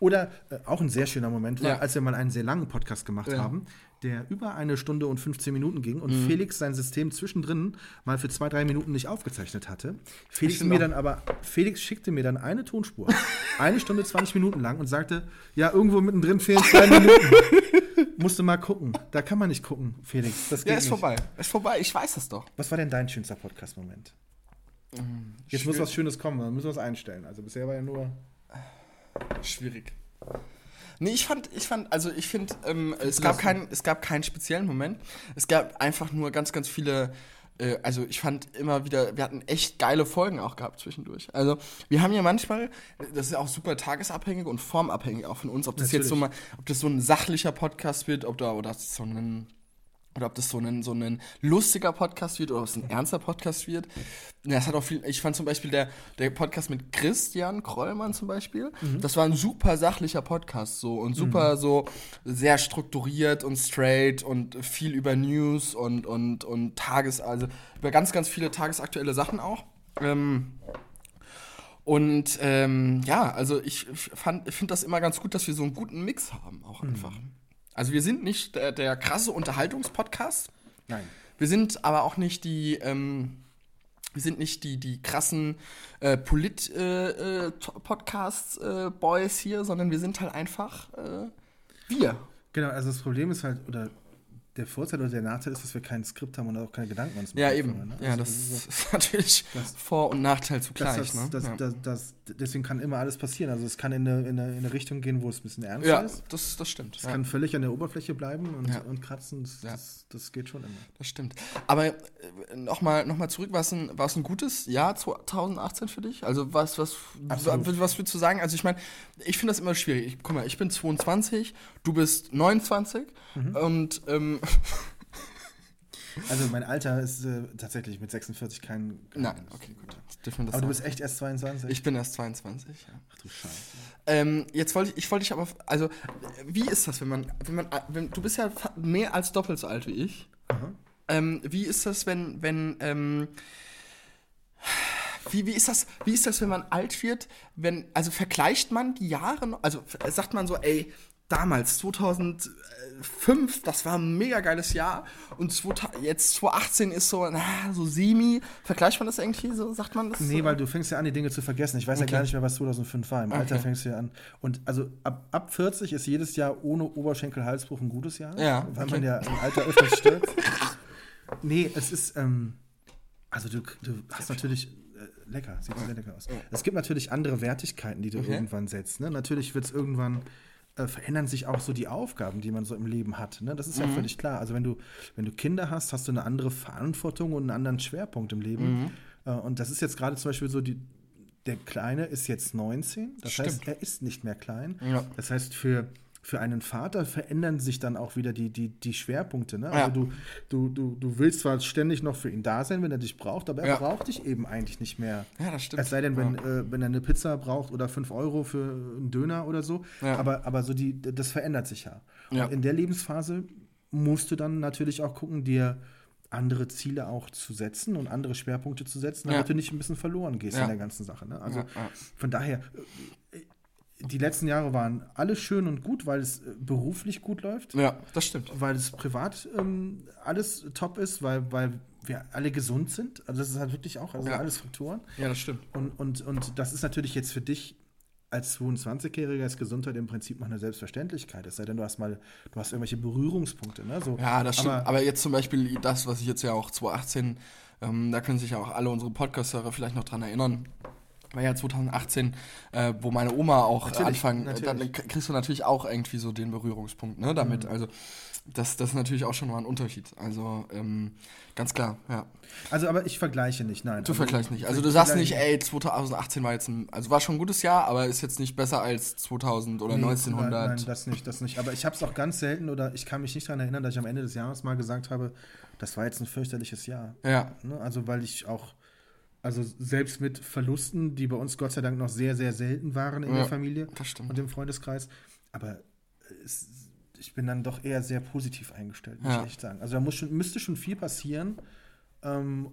oder äh, auch ein sehr schöner Moment war, Ja. als wir mal einen sehr langen Podcast gemacht Ja. Haben, der über eine Stunde und 15 Minuten ging und Felix sein System zwischendrin mal für zwei, drei Minuten nicht aufgezeichnet hatte. Felix mir dann aber, Felix schickte mir dann eine Tonspur, eine Stunde 20 Minuten lang und sagte, ja, irgendwo mittendrin fehlen zwei [LAUGHS] Minuten. Musste mal gucken. Da kann man nicht gucken, Felix. Das geht Ja, ist nicht. vorbei. Ist vorbei. Ich weiß das doch. Was war denn dein schönster Podcast-Moment? Jetzt muss schwierig. was Schönes kommen, dann müssen wir es einstellen. Also bisher war ja nur. Schwierig. Nee, ich fand, ich fand, also ich finde, ähm, es, gab keinen, es gab keinen speziellen Moment. Es gab einfach nur ganz, ganz viele, äh, also ich fand immer wieder, wir hatten echt geile Folgen auch gehabt zwischendurch. Also wir haben ja manchmal, das ist auch super tagesabhängig und formabhängig auch von uns, ob das jetzt so mal, ob das so ein sachlicher Podcast wird, ob da, oder so ein oder ob das so ein, so ein lustiger Podcast wird oder ob es ein ernster Podcast wird. Ja, es hat auch viel, ich fand zum Beispiel der, der Podcast mit Christian Krollmann zum Beispiel, das war ein super sachlicher Podcast so und super so sehr strukturiert und straight und viel über News und, und, und Tages, also über ganz, ganz viele tagesaktuelle Sachen auch. Ähm, und ähm, ja, also ich fand, ich finde das immer ganz gut, dass wir so einen guten Mix haben, auch einfach. Also wir sind nicht der, der krasse Unterhaltungspodcast. Nein. Wir sind aber auch nicht die, ähm, wir sind nicht die, die krassen äh, Polit-Podcast-Boys hier, sondern wir sind halt einfach äh, wir. Genau, also das Problem ist halt, oder der Vorteil oder der Nachteil ist, dass wir kein Skript haben und auch keine Gedanken uns Ja, machen eben. können, ne? Ja, Also das ist ist [LAUGHS] natürlich das- Vor- und Nachteil das, zugleich. das, ne? das, ja. das, das, deswegen kann immer alles passieren. Also es kann in eine, in eine, in eine Richtung gehen, wo es ein bisschen ernster ja, ist. das, das stimmt. Es ja. kann völlig an der Oberfläche bleiben und, Ja. und kratzen. Das, Ja. das, das geht schon immer. Das stimmt. Aber äh, nochmal noch mal zurück, war es ein, ein gutes Jahr 2018 für dich? Also was, was, Absolut. was, was würdest du sagen? Also ich meine, ich finde das immer schwierig. Ich, guck mal, ich bin 22, du bist 29 Mhm. und ähm, [LAUGHS] Also mein Alter ist äh, tatsächlich mit 46 kein. nein, okay, gut. Aber du sagen? bist echt erst 22? ich bin erst 22, ja. Ach du Scheiße. Ähm, jetzt wollte ich, ich wollte dich aber, also, wie ist das, wenn man, wenn man, wenn, du bist ja mehr als doppelt so alt wie ich. Aha. Ähm, wie ist das, wenn, wenn, ähm, Wie, wie, ist das, wie ist das, wenn man alt wird? Wenn, also vergleicht man die Jahre, also sagt man so, ey, damals, 2005, das war ein mega geiles Jahr und 2000 jetzt 2018 ist so, na, so semi. Vergleicht man das irgendwie so, sagt man das? Nee, so? weil du fängst ja an, die Dinge zu vergessen. Ich weiß ja Okay. gar nicht mehr, was 2005 war. Im Alter Okay. fängst du ja an. Und also ab, ab 40 ist jedes Jahr ohne Oberschenkel-Halsbruch ein gutes Jahr. Ja, Weil okay. man ja im Alter öfters stirbt. [LAUGHS] nee, es ist, ähm, also du, du hast natürlich, äh, lecker, sieht sehr lecker aus. Es gibt natürlich andere Wertigkeiten, die du Okay. irgendwann setzt. Ne? Natürlich wird es irgendwann, äh, verändern sich auch so die Aufgaben, die man so im Leben hat. Ne? Das ist Mhm. ja völlig klar. Also wenn du, wenn du Kinder hast, hast du eine andere Verantwortung und einen anderen Schwerpunkt im Leben. Mhm. Äh, und das ist jetzt gerade zum Beispiel so die, der Kleine ist jetzt 19, das heißt, Stimmt. er ist nicht mehr klein. Ja. Das heißt, für, für einen Vater verändern sich dann auch wieder die, die, die Schwerpunkte. Ne? Ja. Also du, du, du, du willst zwar ständig noch für ihn da sein, wenn er dich braucht, aber er Ja. braucht dich eben eigentlich nicht mehr. Ja, das stimmt. Es sei denn, wenn, Ja. äh, wenn er eine Pizza braucht oder 5 Euro für einen Döner oder so. Ja. Aber, aber so die, das verändert sich ja. Ja. Und in der Lebensphase musst du dann natürlich auch gucken, dir andere Ziele auch zu setzen und andere Schwerpunkte zu setzen, damit Ja. du nicht ein bisschen verloren gehst Ja. in der ganzen Sache. Ne? Also Ja, ja. von daher, äh, die letzten Jahre waren alle schön und gut, weil es äh, beruflich gut läuft, ja, das stimmt. weil es privat ähm, alles top ist, weil, weil wir alle gesund sind. Also das ist halt wirklich auch, also Ja. alles Faktoren. Ja, das stimmt. Und, und, und das ist natürlich jetzt für dich als 22-Jähriger ist Gesundheit im Prinzip noch eine Selbstverständlichkeit. Es sei denn, du hast mal, du hast irgendwelche Berührungspunkte. Ne? So, Ja, das stimmt. Aber, Aber, jetzt zum Beispiel das, was ich jetzt ja auch 2018, ähm, da können sich ja auch alle unsere Podcast-Hörer vielleicht noch dran erinnern. War ja 2018, äh, wo meine Oma auch Natürlich, anfangen, natürlich. Mhm. dann kriegst du natürlich auch irgendwie so den Berührungspunkt, ne, damit. Also das, das ist natürlich auch schon mal ein Unterschied. Also ähm, ganz klar, ja. also, aber ich vergleiche nicht, nein. Du also, vergleichst nicht. Also du sagst nicht, ey, 2018 war jetzt ein, also war schon ein gutes Jahr, aber ist jetzt nicht besser als 2000 oder Nee, 1900. Nein, nein, das nicht, das nicht. Aber ich habe es auch ganz selten oder ich kann mich nicht daran erinnern, dass ich am Ende des Jahres mal gesagt habe, das war jetzt ein fürchterliches Jahr. ja, Ne? Also weil ich auch, also selbst mit Verlusten, die bei uns Gott sei Dank noch sehr, sehr selten waren in Ja, der Familie und im Freundeskreis, aber es, ich bin dann doch eher sehr positiv eingestellt, muss Ja. ich echt sagen. Also da muss schon, müsste schon viel passieren, ähm,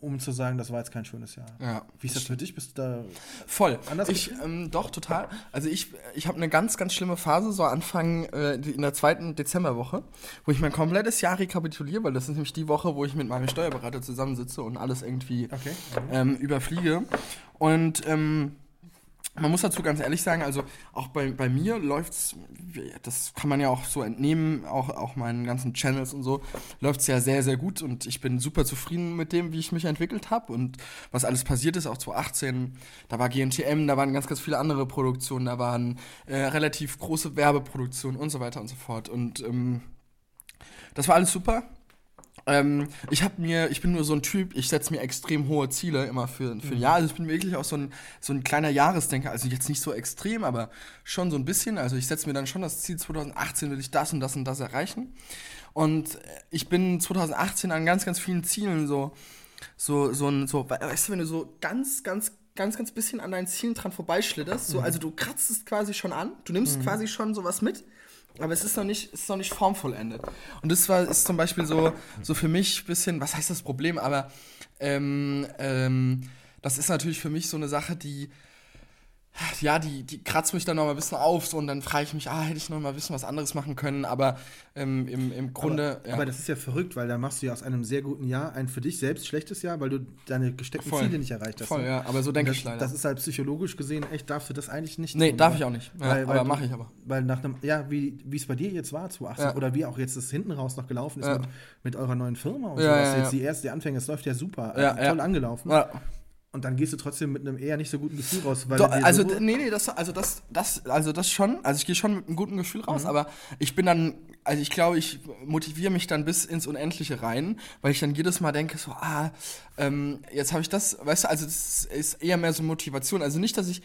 um zu sagen, das war jetzt kein schönes Jahr. Ja, Wie ist das für dich? Bist du da Voll. Anders ich, ähm, doch, total. Also ich, ich habe eine ganz, ganz schlimme Phase, so Anfang äh, in der zweiten Dezemberwoche, wo ich mein komplettes Jahr rekapituliere, weil das ist nämlich die Woche, wo ich mit meinem Steuerberater zusammensitze und alles irgendwie Okay. ähm, überfliege. Und ähm, man muss dazu ganz ehrlich sagen, also auch bei, bei mir läuft's, das kann man ja auch so entnehmen, auch, auch meinen ganzen Channels und so, läuft's ja sehr, sehr gut und ich bin super zufrieden mit dem, wie ich mich entwickelt habe und was alles passiert ist, auch 2018, da war GNTM, da waren ganz, ganz viele andere Produktionen, da waren äh, relativ große Werbeproduktionen und so weiter und so fort und ähm, das war alles super. Ähm, ich habe mir, ich bin nur so ein Typ, ich setze mir extrem hohe Ziele immer für, für ein Jahr. Also ich bin wirklich auch so ein, so ein kleiner Jahresdenker. Also jetzt nicht so extrem, aber schon so ein bisschen. Also ich setze mir dann schon das Ziel, 2018 will ich das und das und das erreichen. Und ich bin 2018 an ganz, ganz vielen Zielen so, so, so ein, so, weißt du, wenn du so ganz, ganz, ganz, ganz bisschen an deinen Zielen dran vorbeischlitterst, so, also du kratzt es quasi schon an, du nimmst quasi schon sowas mit, aber es ist noch nicht, ist noch nicht formvollendet. Und das war, ist zum Beispiel so, so für mich ein bisschen, was heißt das Problem, aber ähm, ähm, das ist natürlich für mich so eine Sache, die, ja, die, die kratzt mich dann noch mal ein bisschen auf so, und dann frage ich mich, ah, hätte ich noch mal ein bisschen was anderes machen können, aber ähm, im, im Grunde, Aber, ja. aber das ist ja verrückt, weil da machst du ja aus einem sehr guten Jahr ein für dich selbst schlechtes Jahr, weil du deine gesteckten Voll. Ziele nicht erreicht hast. Voll, ne? ja, aber so denke ich leider. Das ist halt psychologisch gesehen, echt, darfst du das eigentlich nicht Nee, tun, darf weil- ich auch nicht. Ja, weil- weil aber mache ich aber. Weil nach einem, ja, wie es bei dir jetzt war, 2018, Ja. oder wie auch jetzt das hinten raus noch gelaufen ist mit, mit eurer neuen Firma und Ja, sowas. Jetzt die erste, die Anfänge, es läuft ja super, Ja, äh, toll ja. angelaufen. Ja. Und dann gehst du trotzdem mit einem eher nicht so guten Gefühl raus. Weil Doch, also, so, nee, nee, das, also das, das, also das schon, also ich gehe schon mit einem guten Gefühl Mhm. raus, aber ich bin dann, also ich glaube, ich motiviere mich dann bis ins Unendliche rein, weil ich dann jedes Mal denke, so, ah, ähm, jetzt habe ich das, weißt du, also das ist eher mehr so Motivation, also nicht, dass ich,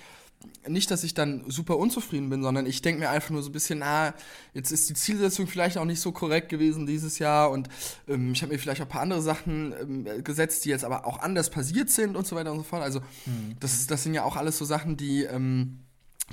nicht, dass ich dann super unzufrieden bin, sondern ich denke mir einfach nur so ein bisschen, na, jetzt ist die Zielsetzung vielleicht auch nicht so korrekt gewesen dieses Jahr und ähm, ich habe mir vielleicht auch ein paar andere Sachen ähm, gesetzt, die jetzt aber auch anders passiert sind und so weiter und so fort. Also das, das sind ja auch alles so Sachen, die, ähm,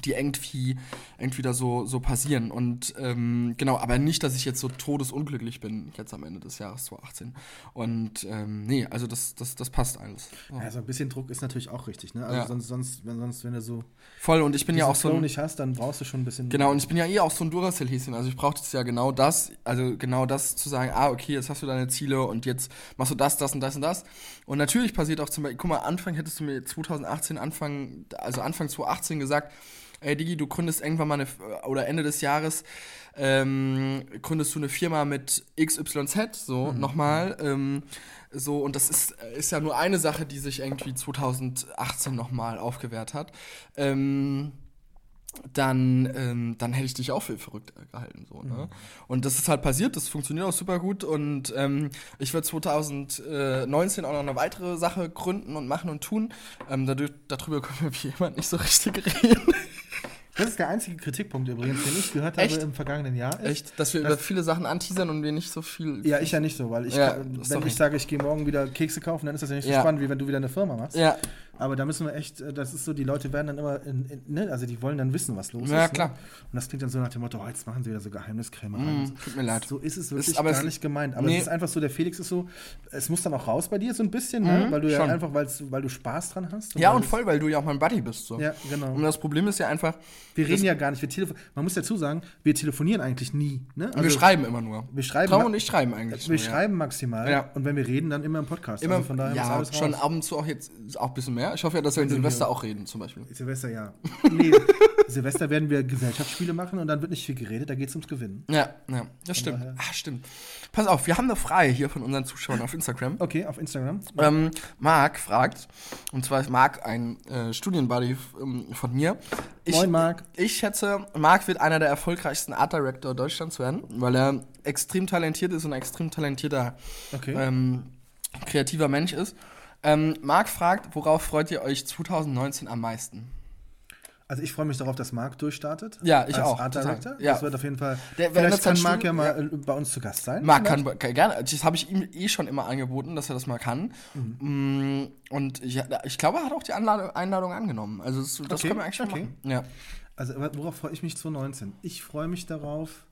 die irgendwie, irgendwie da so, so passieren. Und ähm, genau, aber nicht, dass ich jetzt so todesunglücklich bin, jetzt am Ende des Jahres 2018. Und ähm, nee, also das, das, das passt alles. Ja. Also ein bisschen Druck ist natürlich auch richtig, ne? Also Ja. sonst, sonst, wenn, sonst, wenn du so Voll, und ich bin ja auch so Flow ein, nicht hast, dann brauchst du schon ein bisschen. Genau, und ich bin ja eh auch so ein Duracell-Häschen. Also ich brauche jetzt ja genau das, also genau das zu sagen, ah, okay, jetzt hast du deine Ziele und jetzt machst du das, das und das und das. Und natürlich passiert auch zum Beispiel, guck mal, Anfang hättest du mir 2018, Anfang, also Anfang 2018 gesagt, ey Digi, du gründest irgendwann mal eine, oder Ende des Jahres, ähm, gründest du eine Firma mit XYZ, so nochmal. Ähm, so, und das ist, ist ja nur eine Sache, die sich irgendwie 2018 nochmal aufgewehrt hat. Ähm, dann, ähm, dann hätte ich dich auch für verrückt gehalten. So, ne? Und das ist halt passiert, das funktioniert auch super gut. Und ähm, ich werde 2019 auch noch eine weitere Sache gründen und machen und tun. Ähm, dadurch, darüber können wir wie jemand nicht so richtig reden. Das ist der einzige Kritikpunkt übrigens, den ich gehört habe Echt? im vergangenen Jahr. ist- Echt, dass wir über viele Sachen anteasern und wir nicht so viel. Ja, ich ja nicht so, weil ich, Ja, kann- sorry. wenn ich sage, ich gehe morgen wieder Kekse kaufen, dann ist das ja nicht so Ja. spannend, wie wenn du wieder eine Firma machst. Ja, Aber da müssen wir echt, äh, das ist so, die Leute werden dann immer, in, in, ne? also die wollen dann wissen, was los Ja, ist. klar. Ne? Und das klingt dann so nach dem Motto, oh, jetzt machen sie wieder so Geheimniskrämereien. Mm, tut mir leid. So ist es wirklich Ist- aber gar nicht gemeint. Aber nee. es ist einfach so, der Felix ist so, es muss dann auch raus bei dir so ein bisschen, ne? weil du ja Mhm, schon. einfach, weil's, weil du Spaß dran hast. ja weil und voll, weil du ja auch mein Buddy bist. So. Ja, genau. Und das Problem ist ja einfach, Wir reden ja gar nicht, wir man muss dazu sagen, wir telefonieren eigentlich nie. Ne? wir schreiben immer nur. wir schreiben Traum ma- und ich schreiben eigentlich. Wir nur, ja. schreiben maximal Ja. und wenn wir reden, dann immer im Podcast. Immer, also von daher ja, schon ab und zu auch jetzt auch ein bisschen mehr. Ich hoffe ja, dass wir in Silvester auch reden, zum Beispiel. Silvester, ja. Nee, [LAUGHS] Silvester werden wir Gesellschaftsspiele machen und dann wird nicht viel geredet, da geht es ums Gewinnen. Ja, ja, das stimmt. daher- Ah, stimmt. Pass auf, wir haben eine Frage hier von unseren Zuschauern auf Instagram. Okay, auf Instagram. Ähm, Marc fragt, und zwar ist Marc ein äh, Studienbuddy ähm, von mir. Ich, Moin, Marc. Ich schätze, Marc wird einer der erfolgreichsten Art Director Deutschlands werden, weil er extrem talentiert ist und ein extrem talentierter Okay. ähm, kreativer Mensch ist. Ähm, Marc fragt, worauf freut ihr euch 2019 am meisten? Also ich freue mich darauf, dass Marc durchstartet. Ja, ich als auch, Art. Director. Ja. Das wird auf jeden Fall. Der- vielleicht kann Marc ja mal äh, bei uns zu Gast sein. Marc kann, kann gerne, das habe ich ihm eh schon immer angeboten, dass er das mal kann. Mm, Und ich, ich glaube, er hat auch die Anladung, Einladung angenommen. Also das, das Okay, können wir eigentlich schon okay. machen. Ja. Also worauf freue ich mich 2019? Ich freue mich darauf.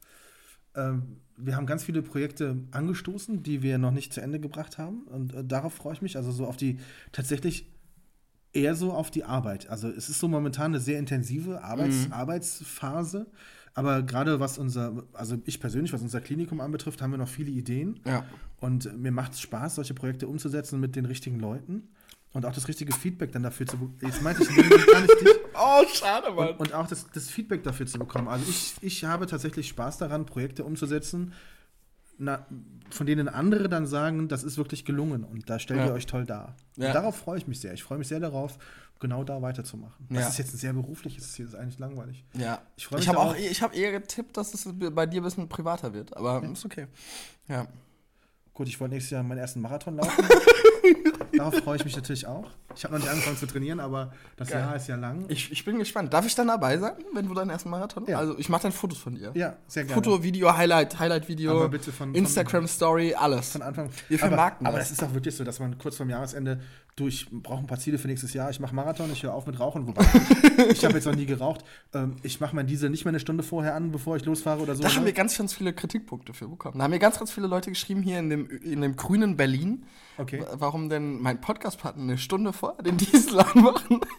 Ähm, wir haben ganz viele Projekte angestoßen, die wir noch nicht zu Ende gebracht haben. Und äh, darauf freue ich mich. Also so auf die tatsächlich eher so auf die Arbeit. Also es ist so momentan eine sehr intensive Arbeits Mhm. Arbeitsphase. Aber gerade was unser, also ich persönlich, was unser Klinikum anbetrifft, haben wir noch viele Ideen. Ja. Und mir macht es Spaß, solche Projekte umzusetzen mit den richtigen Leuten. Und auch das richtige Feedback dann dafür zu bekommen. Jetzt meinte ich gar nicht dich. [LAUGHS] Oh, schade, Mann. Und, und auch das, das Feedback dafür zu bekommen. Also ich, ich habe tatsächlich Spaß daran, Projekte umzusetzen, na, von denen andere dann sagen, das ist wirklich gelungen und da stellt Ja. ihr euch toll dar. Ja. Und darauf freue ich mich sehr. Ich freue mich sehr darauf, genau da weiterzumachen. Das Ja. ist jetzt ein sehr berufliches Ziel, das ist eigentlich langweilig. Ja. Ich Ich habe auch, ich habe eher getippt, dass es bei dir ein bisschen privater wird. Aber ist okay. Ja. Gut, ich wollte nächstes Jahr meinen ersten Marathon laufen. [LAUGHS] darauf freue ich mich natürlich auch. Ich habe noch nicht angefangen zu trainieren, aber das Geil. Jahr ist ja lang. Ich, ich bin gespannt. Darf ich dann dabei sein, wenn du deinen ersten Marathon? Ja. Also ich mache dann Fotos von dir. ja, sehr gerne. Foto, Video, Highlight, Highlight-Video, Aber bitte von- von- Instagram Story, alles. von Anfang. Wir aber, vermarkten aber das. das ist auch wirklich so, dass man kurz vorm Jahresende, du, ich brauche ein paar Ziele für nächstes Jahr, ich mache Marathon, ich höre auf mit Rauchen, wobei [LAUGHS] ich habe jetzt noch nie geraucht. Ähm, ich mache meinen Diesel nicht mehr eine Stunde vorher an, bevor ich losfahre oder so. Da haben ne? wir ganz, ganz viele Kritikpunkte für bekommen. Da haben mir ganz, ganz viele Leute geschrieben hier in dem, in dem grünen Berlin, Okay. warum denn mein Podcast-Partner eine Stunde vorher den Diesel anmachen. [LAUGHS]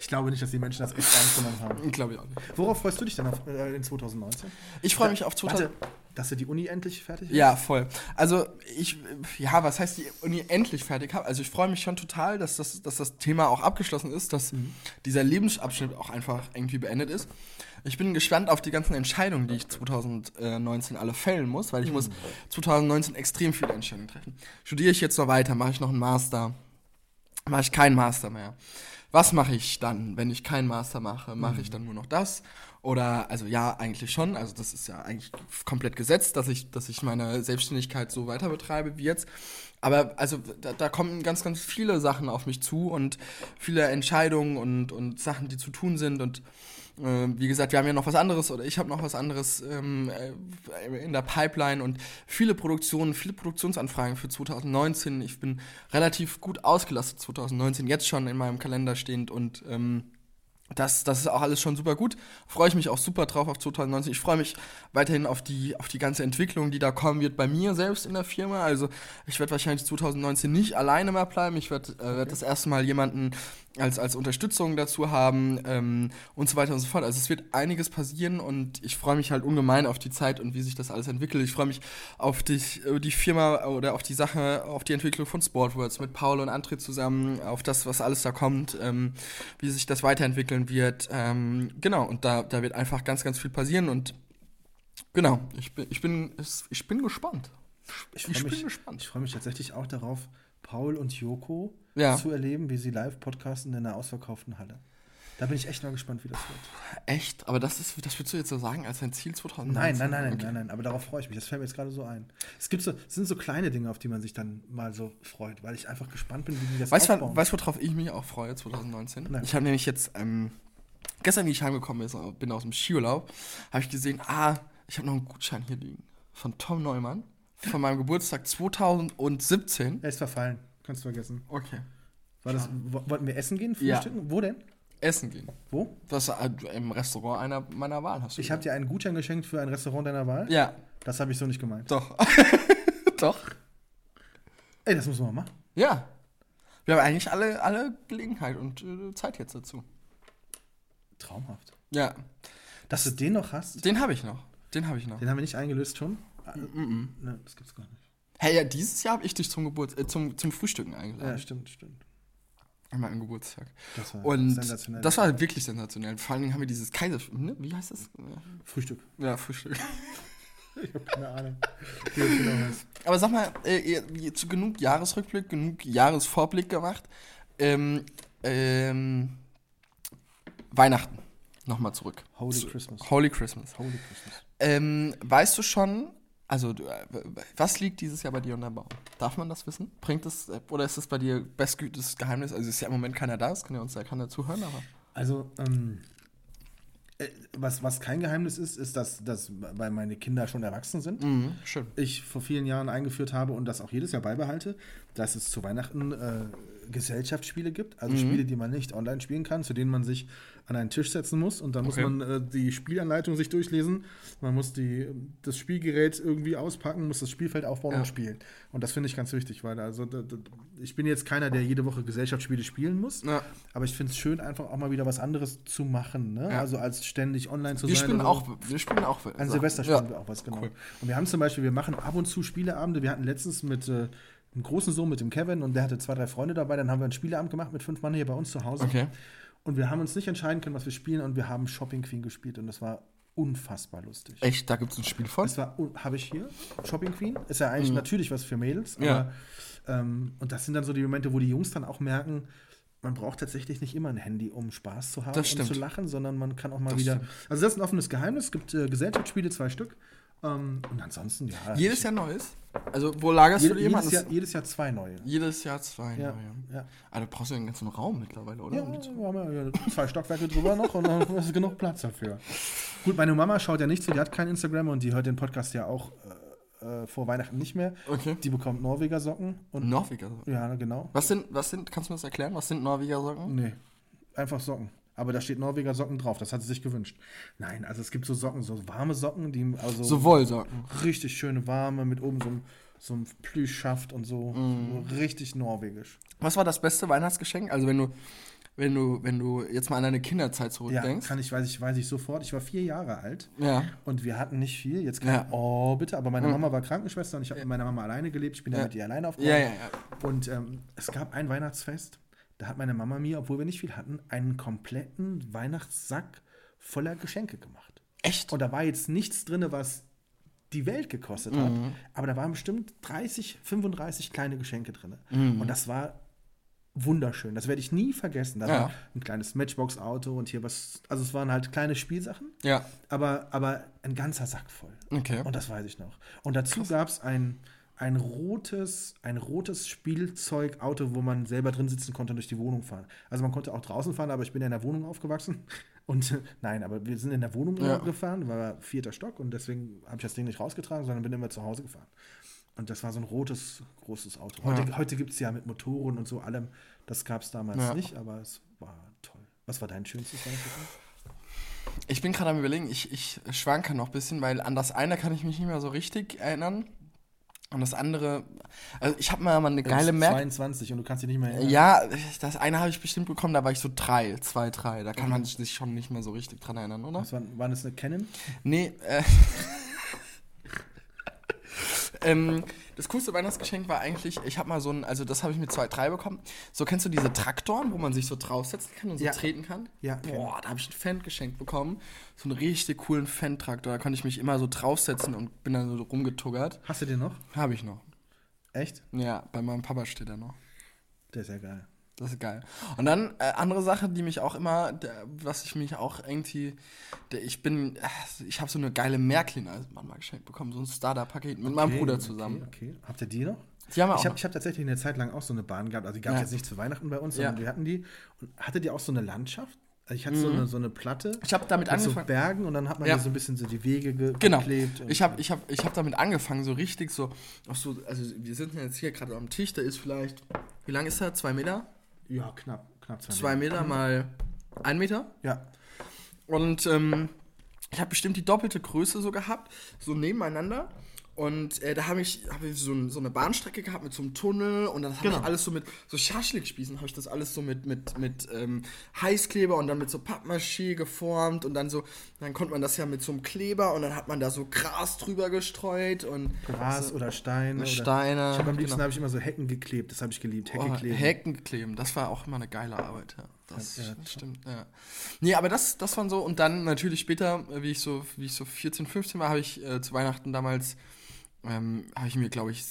Ich glaube nicht, dass die Menschen das echt ernst genommen haben. Glaube ich auch nicht. Worauf freust du dich denn auf, äh, in 2019? Ich freue mich auf 2000. Dass du die Uni endlich fertig ist? Ja, voll. Also ich, ja, was heißt die Uni endlich fertig habe? Also ich freue mich schon total, dass das, dass das Thema auch abgeschlossen ist, dass dieser Lebensabschnitt auch einfach irgendwie beendet ist. Ich bin gespannt auf die ganzen Entscheidungen, die ich 2019 alle fällen muss, weil ich muss 2019 extrem viele Entscheidungen treffen. Studiere ich jetzt noch weiter? Mache ich noch einen Master? Mache ich keinen Master mehr? Was mache ich dann, wenn ich keinen Master mache? Mache ich dann nur noch das? Oder, also ja, eigentlich schon. Also das ist ja eigentlich komplett gesetzt, dass ich, dass ich meine Selbstständigkeit so weiter betreibe wie jetzt. Aber also da, da kommen ganz, ganz viele Sachen auf mich zu und viele Entscheidungen und, und Sachen, die zu tun sind. Und wie gesagt, wir haben ja noch was anderes oder ich habe noch was anderes ähm, äh, in der Pipeline und viele Produktionen, viele Produktionsanfragen für 2019. Ich bin relativ gut ausgelastet 2019, jetzt schon in meinem Kalender stehend und ähm, das, das ist auch alles schon super gut. Freue ich mich auch super drauf auf 2019. Ich freue mich weiterhin auf die, auf die ganze Entwicklung, die da kommen wird bei mir selbst in der Firma. Also ich werde wahrscheinlich 2019 nicht alleine mehr bleiben. Ich werde äh, werd das erste Mal jemanden als, als Unterstützung dazu haben ähm, und so weiter und so fort. Also es wird einiges passieren und ich freue mich halt ungemein auf die Zeit und wie sich das alles entwickelt. Ich freue mich auf die, die Firma oder auf die Sache, auf die Entwicklung von Sportwords mit Paul und André zusammen, auf das, was alles da kommt, ähm, wie sich das weiterentwickeln wird. Ähm, genau, und da, da wird einfach ganz, ganz viel passieren und genau, ich bin, ich bin, ich bin gespannt. Ich, ich bin mich, gespannt. Ich freue mich tatsächlich auch darauf, Paul und Joko Ja. zu erleben, wie sie live podcasten in einer ausverkauften Halle. Da bin ich echt mal gespannt, wie das wird. Echt? Aber das ist, das würdest du jetzt so sagen als ein Ziel 2019? Nein, nein, nein, nein, Okay. nein, nein, aber darauf freue ich mich. Das fällt mir jetzt gerade so ein. Es gibt so, es sind so kleine Dinge, auf die man sich dann mal so freut, weil ich einfach gespannt bin, wie die das Weißt aufbauen. weißt, du, worauf ich mich auch freue 2019? Nein. Ich habe nämlich jetzt, ähm, gestern, wie ich heimgekommen bin, bin aus dem Skiurlaub, habe ich gesehen, ah, ich habe noch einen Gutschein hier liegen. Von Tom Neumann. Von meinem Geburtstag 2017. Er ist verfallen. Kannst du vergessen. Okay. War das, wo- wollten wir essen gehen? Ja. Frühstücken? Wo denn? Essen gehen. Wo? Das äh, im Restaurant einer meiner Wahl hast du. Ich habe dir einen Gutschein geschenkt für ein Restaurant deiner Wahl. Ja, Das habe ich so nicht gemeint. doch. [LAUGHS] doch. Ey, das muss man machen. Ja. Wir haben eigentlich alle, alle Gelegenheit und äh, Zeit jetzt dazu. Traumhaft. Ja. Dass du den noch hast, Den habe ich noch. Den habe ich noch. den haben wir nicht eingelöst schon. Ne, das gibt's gar nicht. Hey, ja, dieses Jahr habe ich dich zum Geburt, äh, zum, zum Frühstücken Ja, eingeladen. stimmt, stimmt. An meinem Geburtstag. Das war Und sensationell. das war wirklich sensationell. Vor allen Dingen haben wir dieses Kaiser... Ne? Wie heißt das? Frühstück. Ja, Frühstück. [LAUGHS] Ich habe keine Ahnung. Aber sag mal, äh, zu genug Jahresrückblick, genug Jahresvorblick gemacht. Ähm, ähm, Weihnachten. Nochmal zurück. Holy Zu- Christmas. Holy Christmas. Holy Christmas. Ähm, weißt du schon, also äh, was liegt dieses Jahr bei dir unter Baum? Darf man das wissen? Bringt es, äh, oder ist das bei dir bestgütes Geheimnis? Also ist ja im Moment keiner da, es kann ja uns ja keiner zuhören, aber. Also, ähm, äh, was, was kein Geheimnis ist, ist, dass, dass weil meine Kinder schon erwachsen sind, Mhm, schön. ich vor vielen Jahren eingeführt habe und das auch jedes Jahr beibehalte, dass es zu Weihnachten äh, Gesellschaftsspiele gibt, also Spiele, die man nicht online spielen kann, zu denen man sich an einen Tisch setzen muss und dann Okay. muss man äh, die Spielanleitung sich durchlesen, man muss die, das Spielgerät irgendwie auspacken, muss das Spielfeld aufbauen Ja. und spielen. Und das finde ich ganz wichtig, weil also da, da, ich bin jetzt keiner, der jede Woche Gesellschaftsspiele spielen muss, Ja. aber ich finde es schön, einfach auch mal wieder was anderes zu machen, ne? Ja. also als ständig online zu Wir sein. spielen so. auch, wir spielen auch. An Silvester spielen ja. wir auch was, genau. Cool. Und wir haben zum Beispiel, wir machen ab und zu Spieleabende. Wir hatten letztens mit äh, einem großen Sohn, mit dem Kevin, und der hatte zwei, drei Freunde dabei. Dann haben wir einen Spieleabend gemacht mit fünf Mann hier bei uns zu Hause. Okay. Und wir haben uns nicht entscheiden können, was wir spielen. Und wir haben Shopping Queen gespielt. Und das war unfassbar lustig. Echt, da gibt es ein Spiel von? Das war, habe ich hier, Shopping Queen. Ist ja eigentlich natürlich was für Mädels. Aber, Mhm. Ja. ähm, und das sind dann so die Momente, wo die Jungs dann auch merken, man braucht tatsächlich nicht immer ein Handy, um Spaß zu haben und zu lachen, sondern man kann auch mal Das wieder. Also das ist ein offenes Geheimnis. Es gibt äh, Gesellschaftsspiele, zwei Stück. Ähm, und ansonsten, ja. Jedes Jahr neues? Also, wo lagerst jede, du jedes, jemanden? Jahr, jedes Jahr zwei neue. jedes Jahr zwei Ja, neue. ja. Ah, du brauchst ja einen ganzen Raum mittlerweile, oder? Ja, Um wir haben ja [LAUGHS] zwei Stockwerke drüber noch und dann ist genug Platz dafür. Gut, meine Mama schaut ja nicht zu, die hat kein Instagram und die hört den Podcast ja auch äh, äh, vor Weihnachten nicht mehr. Okay. Die bekommt Norweger Socken und Norweger Socken. ja, genau. Was sind, was sind, kannst du mir das erklären? Was sind Norweger Socken? Nee, einfach Socken. Aber da steht Norweger Socken drauf, das hat sie sich gewünscht. Nein, also es gibt so Socken, so warme Socken, die also So Wollsocken. richtig schöne warme mit oben so einem so einem Plüschschaft und so, so richtig norwegisch. Was war das beste Weihnachtsgeschenk? Also, wenn du, wenn du, wenn du jetzt mal an deine Kinderzeit Ja, zurückdenkst. kann ich, weiß ich, weiß ich sofort. Ich war vier Jahre alt. Ja. Und wir hatten nicht viel. Jetzt kein Ja. Oh, bitte. Aber meine. Mama war Krankenschwester und ich habe mit meiner Mama alleine gelebt. Ich bin ja, Ja. mit ihr alleine aufgewachsen. Ja, ja, ja. Und ähm, es gab ein Weihnachtsfest. Da hat meine Mama mir, obwohl wir nicht viel hatten, einen kompletten Weihnachtssack voller Geschenke gemacht. Echt? Und da war jetzt nichts drin, was die Welt gekostet hat. Aber da waren bestimmt 30, 35 kleine Geschenke drin. Und das war wunderschön. Das werde ich nie vergessen. Da Ja. war ein kleines Matchbox-Auto und hier was. Also es waren halt kleine Spielsachen Ja. aber, aber ein ganzer Sack voll. Okay. Und das weiß ich noch. Und dazu gab es ein, ein rotes, ein rotes Spielzeugauto, wo man selber drin sitzen konnte und durch die Wohnung fahren. Also man konnte auch draußen fahren, aber ich bin ja in der Wohnung aufgewachsen. [LAUGHS] Und äh, nein, aber wir sind in der Wohnung Ja. gefahren, war vierter Stock und deswegen habe ich das Ding nicht rausgetragen, sondern bin immer zu Hause gefahren. Und das war so ein rotes, großes Auto. Heute, Ja. heute gibt es ja mit Motoren und so allem. Das gab es damals Ja. nicht, aber es war toll. Was war dein schönstes Weihnachtsgeschenk? Ich bin gerade am überlegen, ich, ich schwanke noch ein bisschen, weil an das eine kann ich mich nicht mehr so richtig erinnern. Und das andere, also ich habe mal, mal eine geile Merk. 22 und du kannst dich nicht mehr erinnern. Ja, das eine habe ich bestimmt bekommen, da war ich so drei, zwei, drei. Da kann man sich schon nicht mehr so richtig dran erinnern, oder? Was war, war das eine Canon? Nee, äh. [LAUGHS] ähm, das coolste Weihnachtsgeschenk war eigentlich, ich habe mal so ein, also das habe ich mit zwei, drei bekommen. So kennst du diese Traktoren, wo man sich so draufsetzen kann und so Ja. treten kann? Ja, Boah, da habe ich ein Fendt geschenkt bekommen. So einen richtig coolen Fendt-Traktor. Da konnte ich mich immer so draufsetzen und bin dann so rumgetuggert. Hast du den noch? Habe ich noch. Echt? Ja, bei meinem Papa steht er noch. Der ist ja geil. Das ist geil. Und dann äh, andere Sache, die mich auch immer, der, was ich mich auch irgendwie, der, ich bin, äh, ich habe so eine geile Märklin als Mann mal geschenkt bekommen, so ein Starter-Paket mit meinem Okay, Bruder zusammen. Okay, okay. Habt ihr die noch? Die haben wir Ich auch. habe ich hab tatsächlich eine Zeit lang auch so eine Bahn gehabt. Also die gab es Ja. jetzt nicht zu Weihnachten bei uns, Ja. sondern wir hatten die. Und hattet ihr auch so eine Landschaft? Also ich hatte so, eine, so eine Platte Mhm. ich habe damit mit so angefangen. Bergen und dann hat man Ja. so ein bisschen so die Wege ge Genau. geklebt. und- Ich habe ich hab, ich hab damit angefangen, so richtig so, auch so, also wir sind jetzt hier gerade am Tisch, der ist vielleicht, wie lang ist er? Zwei Meter? Ja, knapp, knapp zwei, Zwei Meter mal ein Meter. Ja. Und ähm, ich habe bestimmt die doppelte Größe so gehabt, so nebeneinander. Und äh, da habe ich, hab ich so, ein, so eine Bahnstrecke gehabt mit so einem Tunnel und dann habe Genau. ich alles so mit so Schaschlikspießen, habe ich das alles so mit, mit, mit ähm, Heißkleber und dann mit so Pappmaché geformt und dann so, dann konnte man das ja mit so einem Kleber und dann hat man da so Gras drüber gestreut und Gras so, oder Steine. Oder Steine, Ich habe am liebsten genau. habe ich immer so Hecken geklebt. Das habe ich geliebt. Hecke Oh, kleben. Hecken kleben, das war auch immer eine geile Arbeit, ja. Das Ja, stimmt, ja. Nee, aber das, das waren so, und dann natürlich später, äh, wie ich so, wie ich so 14, 15 war, habe ich äh, zu Weihnachten damals, ähm, habe ich mir, glaube ich,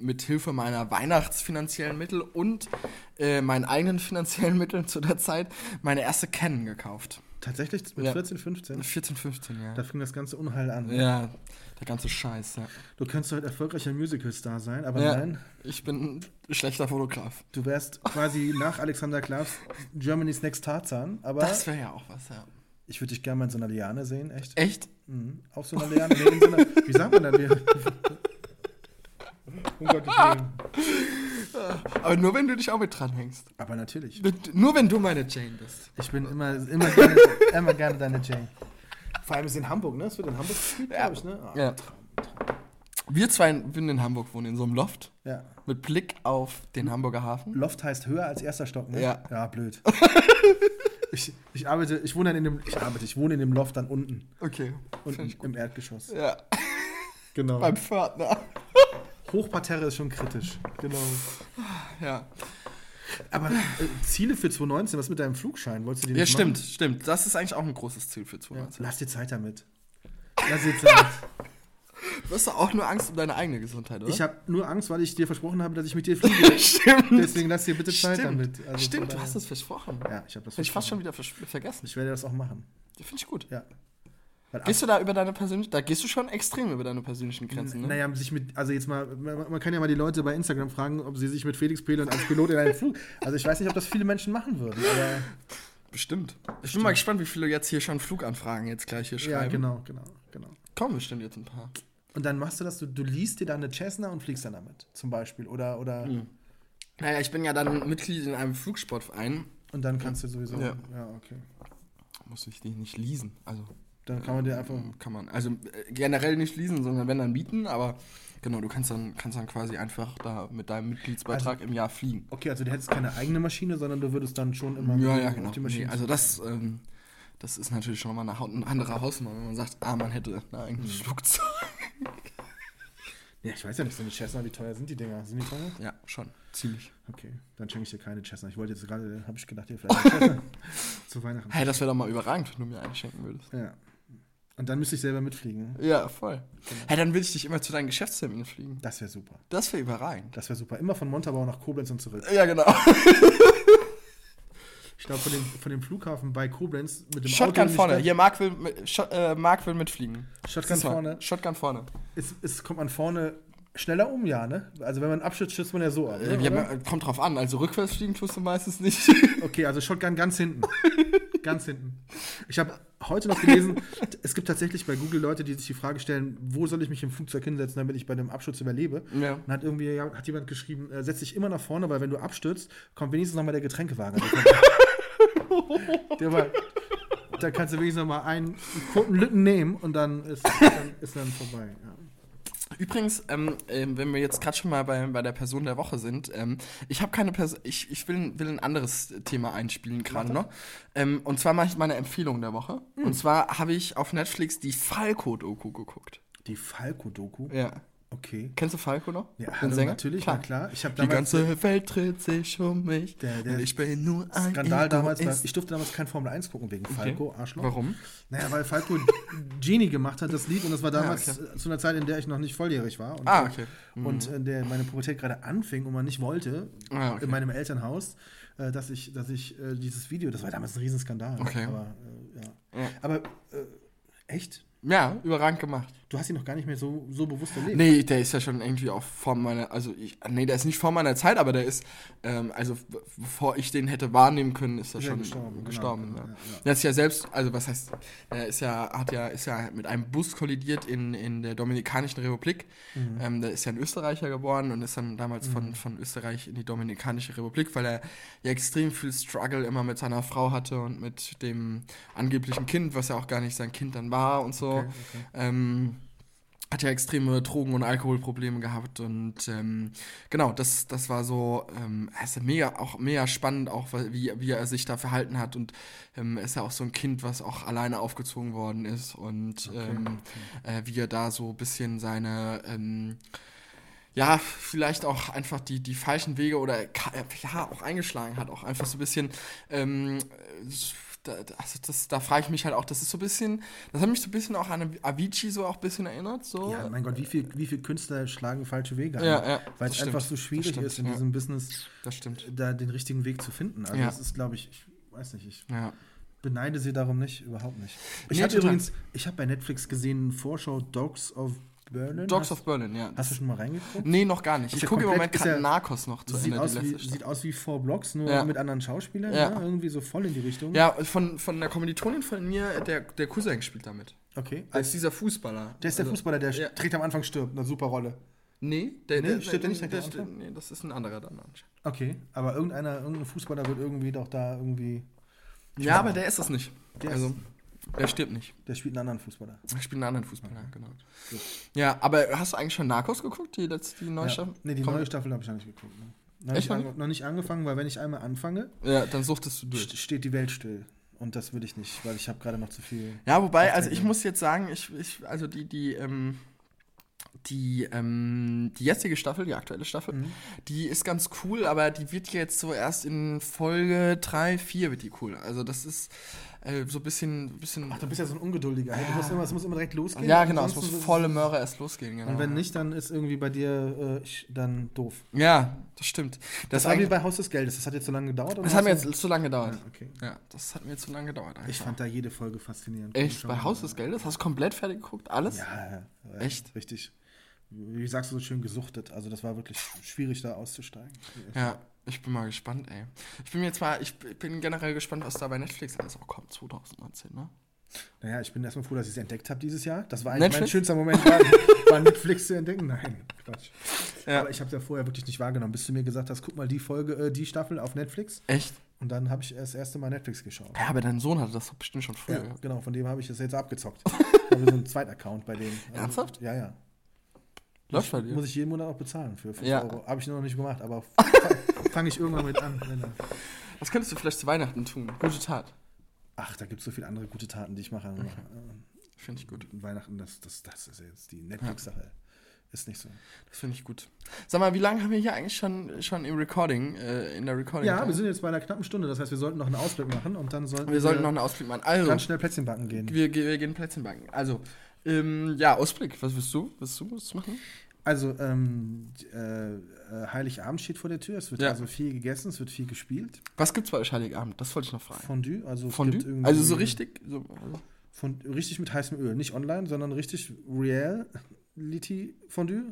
mit Hilfe meiner weihnachtsfinanziellen Mittel und äh, meinen eigenen [LAUGHS] finanziellen Mitteln zu der Zeit meine erste Canon gekauft. Tatsächlich mit Ja. 14, 15. 14, 15, ja. Da fing das ganze Unheil an. Ja, der ganze Scheiß, ja. Du könntest heute erfolgreicher Musicalstar sein, aber ja nein, ich bin ein schlechter Fotograf. du wärst quasi nach Alexander Klavs Germany's Next Tarzan. Aber Das wäre ja auch was, ja. Ich würde dich gerne mal in so einer Liane sehen, echt. Echt? Mhm. Auf so einer Liane. Nee, in so einer, wie sagt man denn? um Gottes Willen. [LAUGHS] Aber nur wenn du dich auch mit dranhängst. Aber natürlich. Mit, nur wenn du meine Jane bist. Ich bin immer, immer, gerne, immer gerne deine Jane. Vor allem ist in Hamburg, ne? Es wird in Hamburg gespielt, Ja. glaube ich, ne? Ah, Ja. Wir zwei würden in Hamburg wohnen, in so einem Loft. ja. Mit Blick auf den Hamburger Hafen. Loft heißt höher als erster Stock, ne? Ja. Ja, blöd. [LAUGHS] ich, ich arbeite, ich wohne dann in dem, ich arbeite, ich wohne in dem Loft dann unten. Okay. Unten im Erdgeschoss. Ja, Genau. beim Pförtner. Hochparterre ist schon kritisch. Genau. Ja, Aber äh, Ziele für 2019, was mit deinem Flugschein? Wolltest du die ja nicht stimmt, machen? stimmt. Das ist eigentlich auch ein großes Ziel für Ja. 2019. Lass dir Zeit damit. Lass dir Zeit. [LAUGHS] Du hast doch auch nur Angst um deine eigene Gesundheit, oder? ich habe nur Angst, weil ich dir versprochen habe, dass ich mit dir fliege. [LAUGHS] Stimmt. Deswegen lass dir bitte Zeit Stimmt, damit. Also Stimmt, du hast das versprochen. Ja, ich habe das Hätte ich fast versprochen. schon wieder vergessen. Ich werde das auch machen. Finde ich gut. Ja. Weil Gehst du da über deine persönlichen, da gehst du schon extrem über deine persönlichen Grenzen, ne? Naja, sich mit, also jetzt mal, man, kann ja mal die Leute bei Instagram fragen, ob sie sich mit Felix Pehle als Pilot in einen Flug. [LAUGHS] Also ich weiß nicht, ob das viele Menschen machen würden, aber Bestimmt. Ich bin mal gespannt, wie viele jetzt hier schon Fluganfragen jetzt gleich hier schreiben. ja, genau, genau, genau. Kommen bestimmt jetzt ein paar. Und dann machst du das, du, du liest dir dann eine Cessna und fliegst dann damit, zum Beispiel. Oder, oder Mhm. Naja, ich bin ja dann Mitglied in einem Flugsportverein. und dann kannst du sowieso. Ja. ja okay. Muss ich die nicht leasen. Also Dann kann man dir einfach. kann man. Also äh, generell nicht leasen, sondern wenn dann mieten, aber genau, du kannst dann, kannst dann quasi einfach da mit deinem Mitgliedsbeitrag im Jahr fliegen. Okay, also du hättest keine eigene Maschine, sondern du würdest dann schon immer Ja, ja, auf genau. die Nee, Maschine. also das, ähm, das ist natürlich schon mal eine, eine andere Hausnummer, wenn man sagt, ah, man hätte ein eigenes Flugzeug. [LAUGHS] ja, ich weiß ja nicht, so eine Cessna, wie teuer sind die Dinger? Sind die teuer? Ja, schon. Ziemlich. Okay, dann schenke ich dir keine Cessna. Ich wollte jetzt gerade, habe ich gedacht, hier vielleicht eine Cessna [LAUGHS] zu Weihnachten. Hey, das wäre doch mal überragend, wenn du mir eine schenken würdest. Ja. Und dann müsste ich selber mitfliegen. Ja, voll. Hey, dann würde ich dich immer zu deinen Geschäftsterminen fliegen. Das wäre super. Das wäre überragend. Das wäre super. Immer von Montabaur nach Koblenz und zurück. Ja, genau. [LAUGHS] Ich glaube, von dem, von dem Flughafen bei Koblenz mit dem Shotgun die vorne. Hier, Marc will, Shot, äh, Marc will mitfliegen. Shotgun Siehst du mal. vorne. Shotgun vorne. Ist, ist, kommt man vorne schneller um, ja, ne? Also wenn man abschützt, schützt man ja so ab. Ne, Äh, ja, man- kommt drauf an. Also rückwärts fliegen tust du meistens nicht. [LAUGHS] Okay, also Shotgun ganz hinten. ganz hinten. Ich habe heute noch gelesen, [LAUGHS] es gibt tatsächlich bei Google Leute, die sich die Frage stellen, wo soll ich mich im Flugzeug hinsetzen, damit ich bei dem Absturz überlebe? Ja. Und hat irgendwie hat jemand geschrieben, äh, setz dich immer nach vorne, weil wenn du abstürzt, kommt wenigstens nochmal der Getränkewagen. Der war, da kannst du wenigstens noch mal einen kurzen Lütten nehmen und dann ist dann, ist dann vorbei. Ja. Übrigens, ähm, ähm, wenn wir jetzt gerade schon mal bei, bei der Person der Woche sind, ähm, ich habe keine Person, ich, ich will, will ein anderes Thema einspielen gerade noch. Ähm, und zwar mache ich meine Empfehlung der Woche. Hm. Und zwar habe ich auf Netflix die Falco-Doku geguckt. Die Falco-Doku. Ja. Okay. Kennst du Falco noch? Ja, hallo, Sänger? natürlich, na klar. Ich die damals- ganze Welt dreht sich um mich. Der- der ich bin nur ein Skandal damals war, Egoist. ich durfte damals kein Formel 1 gucken wegen Falco, Arschloch. Warum? Naja, weil Falco [LAUGHS] Genie gemacht hat, das Lied, und das war damals Ja, okay. zu einer Zeit, in der ich noch nicht volljährig war. Und, Ah, okay. Und in der meine Pubertät gerade anfing und man nicht wollte, Ah, okay. in meinem Elternhaus, äh, dass ich, dass ich äh, dieses Video, das war damals ein Riesenskandal. Okay. Aber, äh, ja. Ja. Aber äh, echt? Ja, überragend gemacht. Du hast ihn noch gar nicht mehr so, so bewusst erlebt. Nee, der ist ja schon irgendwie auch vor meiner, also ich, nee, der ist nicht vor meiner Zeit, aber der ist, ähm, also bevor ich den hätte wahrnehmen können, ist er er schon gestorben, gestorben. genau. ja. Ja, ja. Der ist ja selbst, also was heißt, er ist ja, hat ja, ist ja mit einem Bus kollidiert in, in der Dominikanischen Republik. Mhm. Ähm, der ist ja ein Österreicher geboren und ist dann damals von, von Österreich in die Dominikanische Republik, weil er ja extrem viel Struggle immer mit seiner Frau hatte und mit dem angeblichen Kind, was ja auch gar nicht sein Kind dann war und so. Okay, okay. Ähm, hat ja extreme Drogen- und Alkoholprobleme gehabt und ähm, genau, das, das war so, ähm, es ist mega, auch mega spannend, auch wie, wie er sich da verhalten hat und ähm, ist ja auch so ein Kind, was auch alleine aufgezogen worden ist und ähm, Äh, wie er da so ein bisschen seine, ähm, ja, vielleicht auch einfach die, die falschen Wege oder ja, auch eingeschlagen hat, auch einfach so ein bisschen, ähm, äh, da, also das, da frage ich mich halt auch, das ist so ein bisschen, das hat mich so ein bisschen auch an Avicii so auch ein bisschen erinnert, so. Ja, mein Gott, wie viele wie viel Künstler schlagen falsche Wege ein? Ja, ja, Weil es einfach so schwierig stimmt, ist, in ja. diesem Business da den richtigen Weg zu finden. Also das ist, glaube ich, ich weiß nicht, ich beneide sie darum nicht, überhaupt nicht. Ich Nee, habe übrigens, ich habe bei Netflix gesehen, Vorschau Dogs of Berlin. Dogs hast, of Berlin, ja. Hast du schon mal reingeguckt? nee, noch gar nicht. Ist Ich ja gucke im Moment ist gerade ja- Narcos noch zu Sieht Ende, aus, wie, sieht aus wie Four Blocks, nur Ja. mit anderen Schauspielern. Ja. Ne? Irgendwie so voll in die Richtung. Ja, von, von der Kommilitonin von mir, der, der Cousin spielt damit. Okay. Als dieser Fußballer. Der ist der Also- Fußballer, der Ja. direkt am Anfang stirbt. Eine super Rolle. Nee, der, Nee, der, stirbt der nicht der, der, nee, das ist ein anderer dann anscheinend. Okay. Aber irgendeiner, irgendein Fußballer wird irgendwie doch da irgendwie. Ja, aber der ist es nicht. Der also, der stirbt nicht. Der spielt einen anderen Fußballer. Er spielt einen anderen Fußballer, genau. Ja, aber hast du eigentlich schon Narcos geguckt, die letzte, die neue Ja. Staffel? Nee, die Komm. neue Staffel habe ich noch nicht geguckt. Ne? Noch, Echt nicht noch nicht angefangen, weil wenn ich einmal anfange, Ja, dann suchtest du durch. st- steht die Welt still. Und das würde ich nicht, weil ich habe gerade noch zu viel. Ja, wobei, also der ich muss jetzt sagen, ich, ich also die, die, ähm, die, ähm, die jetzige Staffel, die aktuelle Staffel, Mhm. die ist ganz cool, aber die wird jetzt so erst in Folge 3, 4 wird die cool. Also das ist äh, so ein bisschen, bisschen Ach, du bist ja so ein Ungeduldiger. Du musst immer, es muss immer direkt losgehen. ja, genau, es muss volle Möhre erst losgehen. Genau. Und wenn nicht, dann ist irgendwie bei dir äh, ich, dann doof. Ja, das stimmt. Das, Das, war wie bei Haus des Geldes. Das hat jetzt so lange gedauert? oder das hat mir jetzt zu lange gedauert. Ja, okay. Ja, das hat mir zu lange gedauert. Ich einfach. fand da jede Folge faszinierend. Echt? Bei. Haus des Geldes? Hast du komplett fertig geguckt? Alles? Ja, ja, Echt? Richtig. Wie sagst du so schön gesuchtet? Also das war wirklich schwierig da auszusteigen. Ja, ich bin mal gespannt, ey. Ich bin jetzt mal, ich bin generell gespannt, was da bei Netflix alles auch kommt, 2019, ne? Naja, ich bin erstmal froh, dass ich es entdeckt habe dieses Jahr. Das war eigentlich mein schönster Moment, war, war Netflix zu entdecken. Nein, Quatsch. Ja. Aber ich habe es ja vorher wirklich nicht wahrgenommen, bis du mir gesagt hast, guck mal die Folge, äh, die Staffel auf Netflix. Echt? Und dann habe ich das erste Mal Netflix geschaut. Ja, aber dein Sohn hatte das bestimmt schon früher. Ja, genau, von dem habe ich das jetzt abgezockt. [LAUGHS] ich habe so einen zweiten Account bei dem. Also, Ernsthaft? Ja, ja. Läuft bei dir? Muss ich jeden Monat auch bezahlen für 5 Ja. Euro. Habe ich noch nicht gemacht, aber [LAUGHS] fange ich irgendwann mit an. Was könntest du vielleicht zu Weihnachten tun? Gute Tat. Ach, da gibt es so viele andere gute Taten, die ich mache. Äh, Finde ich gut. Weihnachten, das, das, das ist ja jetzt die Netflix-Sache. Ist nicht so. Das finde ich gut. Sag mal, wie lange haben wir hier eigentlich schon, schon im Recording, äh, in der Recording? Ja, wir sind jetzt bei einer knappen Stunde. Das heißt, wir sollten noch einen Ausblick machen und dann sollten wir sollten noch einen Ausblick machen. Also, ganz schnell Plätzchen backen gehen. wir, wir gehen Plätzchen backen. Also, ähm, ja, Ausblick. Was willst du? Willst du was machen? Also, ähm, äh, äh, Heiligabend steht vor der Tür. Es wird Ja. also viel gegessen, es wird viel gespielt. Was gibt's bei euch Heiligabend? Das wollte ich noch fragen. Fondue, also Fondue? Also so richtig? So, also, Fond richtig mit heißem Öl. Nicht online, sondern richtig Reality Fondue.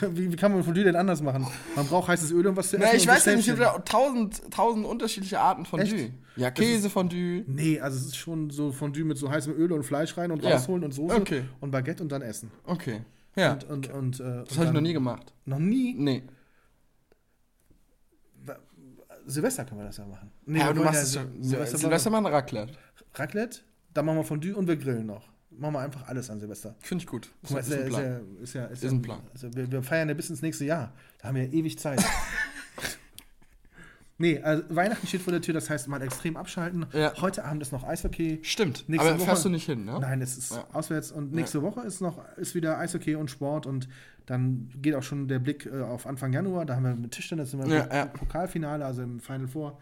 [LAUGHS] wie, wie kann man Fondue denn anders machen? Man braucht heißes Öl, um was zu essen. Na, ich weiß ja nicht, es gibt tausend, tausend unterschiedliche Arten von Echt? Fondue. Ja, Käsefondue. Nee, also es ist schon so Fondue mit so heißem Öl und Fleisch rein und Ja. rausholen und Soße Okay. und Baguette und dann essen. Okay. Ja. Und, und, und, äh, das habe ich noch nie gemacht. Noch nie? Nee. Silvester können wir das ja machen. Nee, Ja, aber du machst es ja. Silvester, Silvester machen Raclette. Raclette, dann machen wir Fondue und wir grillen noch. Machen wir einfach alles an Silvester. Finde ich gut. Guck mal, ist, ein ja, ist, Plan. ja, ist ja, ist Ist ein Plan. Also wir, wir feiern ja bis ins nächste Jahr. Da haben wir ja ewig Zeit. [LAUGHS] nee, also Weihnachten steht vor der Tür, das heißt mal extrem abschalten. Ja. Heute Abend ist noch Eishockey. Stimmt. Nächste aber Woche- fährst du nicht hin, ne? Nein, es ist Ja. auswärts und nächste Woche ist noch ist wieder Eishockey und Sport und dann geht auch schon der Blick äh, auf Anfang Januar. Da haben wir mit Tischtennis im. Pokalfinale, also im Final Four.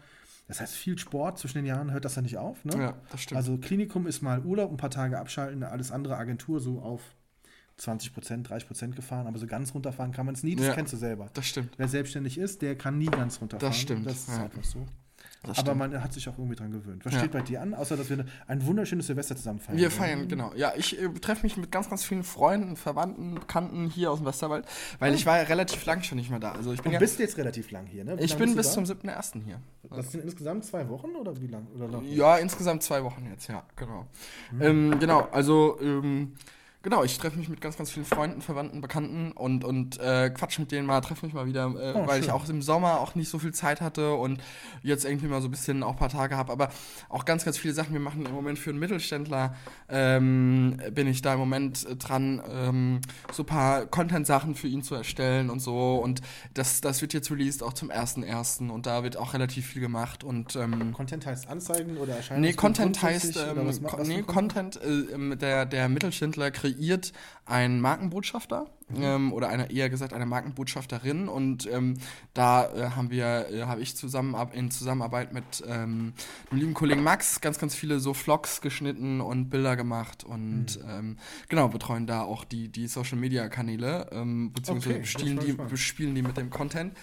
Das heißt, viel Sport zwischen den Jahren hört das ja nicht auf. Ne? Ja, das stimmt. Also Klinikum ist mal Urlaub, ein paar Tage abschalten, alles andere Agentur so auf 20 Prozent, 30 Prozent gefahren, aber so ganz runterfahren kann man es nie, das Ja. kennst du selber. das stimmt. Wer selbstständig ist, der kann nie ganz runterfahren. Das stimmt, Das ist ja. einfach so. Das aber stimmt. man hat sich auch irgendwie dran gewöhnt. Was Ja. steht bei dir an, außer dass wir ein wunderschönes Silvester zusammen feiern? Wir werden? feiern, genau. Ja, ich äh, treffe mich mit ganz, ganz vielen Freunden, Verwandten, Bekannten hier aus dem Westerwald, weil ich war ja relativ lang schon nicht mehr da. Also ich bin Du ja, bist jetzt relativ lang hier, ne? Wie ich bin bis du zum 7.1. hier. da? Das sind insgesamt zwei Wochen oder wie lang? Oder? Ja, insgesamt zwei Wochen jetzt, ja, genau. Mhm. Ähm, genau, also, ähm, genau, ich treffe mich mit ganz, ganz vielen Freunden, Verwandten, Bekannten und, und äh, quatsch mit denen mal, treffe mich mal wieder, äh, Oh, weil ich schön. auch im Sommer auch nicht so viel Zeit hatte und jetzt irgendwie mal so ein bisschen auch ein paar Tage habe, aber auch ganz, ganz viele Sachen. Wir machen im Moment für einen Mittelständler, ähm, bin ich da im Moment dran, ähm, so ein paar Content-Sachen für ihn zu erstellen und so und das, das wird jetzt released auch zum 1.1. und da wird auch relativ viel gemacht und ähm, Content heißt Anzeigen oder Erscheinungen? Nee, Content heißt, ähm, was, was nee, Content, äh, ähm, der, der Mittelständler kreiert einen Markenbotschafter ähm, oder eine, eher gesagt eine Markenbotschafterin und ähm, da äh, haben wir, äh, habe ich zusammen in Zusammenarbeit mit ähm, dem lieben Kollegen Max ganz, ganz viele so Vlogs geschnitten und Bilder gemacht und ähm, genau, betreuen da auch die, die Social Media Kanäle, ähm, beziehungsweise Okay, war die, spannend. bespielen die mit dem Content.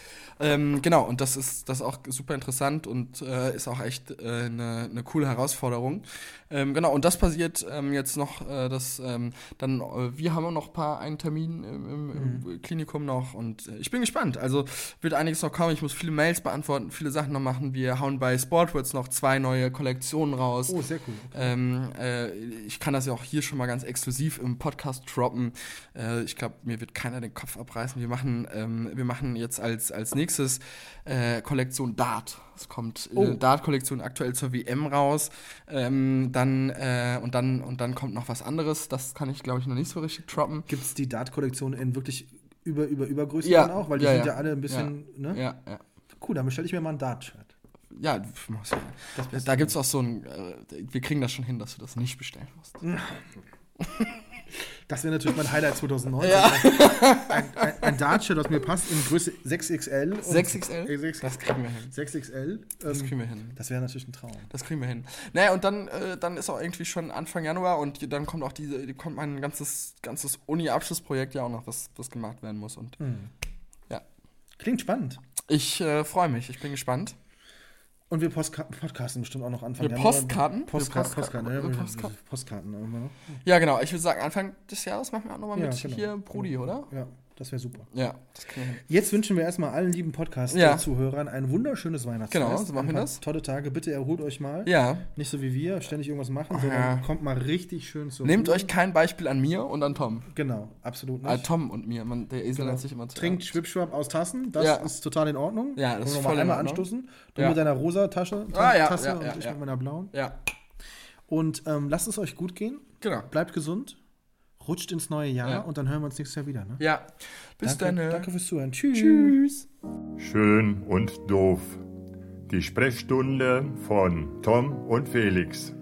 Ähm, genau, und das ist, das ist auch super interessant und äh, ist auch echt äh, eine, eine coole Herausforderung. Genau, und das passiert jetzt noch, äh, das, dann, äh, wir haben auch noch ein paar, einen Termin im, im, Mhm. Klinikum noch und äh, ich bin gespannt. Also wird einiges noch kommen. Ich muss viele Mails beantworten, viele Sachen noch machen. Wir hauen bei Sportwords noch zwei neue Kollektionen raus. Oh, sehr cool. Ähm, äh, ich kann das ja auch hier schon mal ganz exklusiv im Podcast droppen. Äh, ich glaube, mir wird keiner den Kopf abreißen. Wir machen, ähm, wir machen jetzt als, als nächstes äh, Kollektion Dart. Es kommt äh, Oh. Dart-Kollektion aktuell zur WM raus. Ähm, dann, äh, und dann, und dann kommt noch was anderes. Das kann ich, glaube ich, noch nicht so richtig droppen. Gibt es die Dart-Kollektion in wirklich über, über, Übergröße Ja, auch? Weil die ja, sind ja. ja alle ein bisschen, ne? Ja, ja. Cool, dann bestelle ich mir mal ein Dart-Shirt. Ja, ja. Das da gibt es auch so ein, äh, wir kriegen das schon hin, dass du das nicht bestellen musst. [LAUGHS] Das wäre natürlich mein Highlight 2019. Ein, ein, ein Dart-Shirt, das mir passt, in Größe 6XL. und- 6XL? Äh, 6, Das kriegen wir hin. 6XL. Das ähm, kriegen wir hin. Das wäre natürlich ein Traum. Das kriegen wir hin. Naja, und dann, äh, dann ist auch irgendwie schon Anfang Januar und dann kommt auch diese, kommt mein ganzes, ganzes Uni-Abschlussprojekt ja auch noch, was, was gemacht werden muss. Und ja. Klingt spannend. Ich äh, freue mich, ich bin gespannt. Und wir Postka podcasten bestimmt auch noch Anfang Wir. Postkarten? Postka Wir Postka- Postkarten, ja, Postkarten. Postkarten. Ja, genau. Ich würde sagen, Anfang des Jahres machen wir auch nochmal Ja, mit genau. hier Brudi, oder? Ja, das wäre super. Ja, das. Jetzt wünschen wir erstmal allen lieben Ja. Podcast-Zuhörern ein wunderschönes Weihnachtsfest. Genau, so machen wir das. Tolle Tage. Bitte erholt euch mal. Ja. Nicht so wie wir, ständig irgendwas machen, Ja. sondern kommt mal richtig schön zur Nehmt Ruhe. euch kein Beispiel an mir und an Tom. Genau, absolut nicht. Äh, Tom und mir. Man, der Esel Genau. nennt sich immer zu. Trinkt Schwipschwap aus Tassen, das Ja. ist total in Ordnung. Ja, das ist voll mal in einmal Ordnung. anstoßen. Du Ja. mit deiner rosa Tasche, Ah, ja, Tasse ja, und ja, ich ja. mit meiner blauen. Ja, Und ähm, lasst es euch gut gehen, genau. bleibt gesund, rutscht ins neue Jahr Ja. und dann hören wir uns nächstes Jahr wieder. Ne? Ja. Bis danke, dann. danke fürs Zuhören. Tschüss. Tschüss. Schön und doof. Die Sprechstunde von Tom und Felix.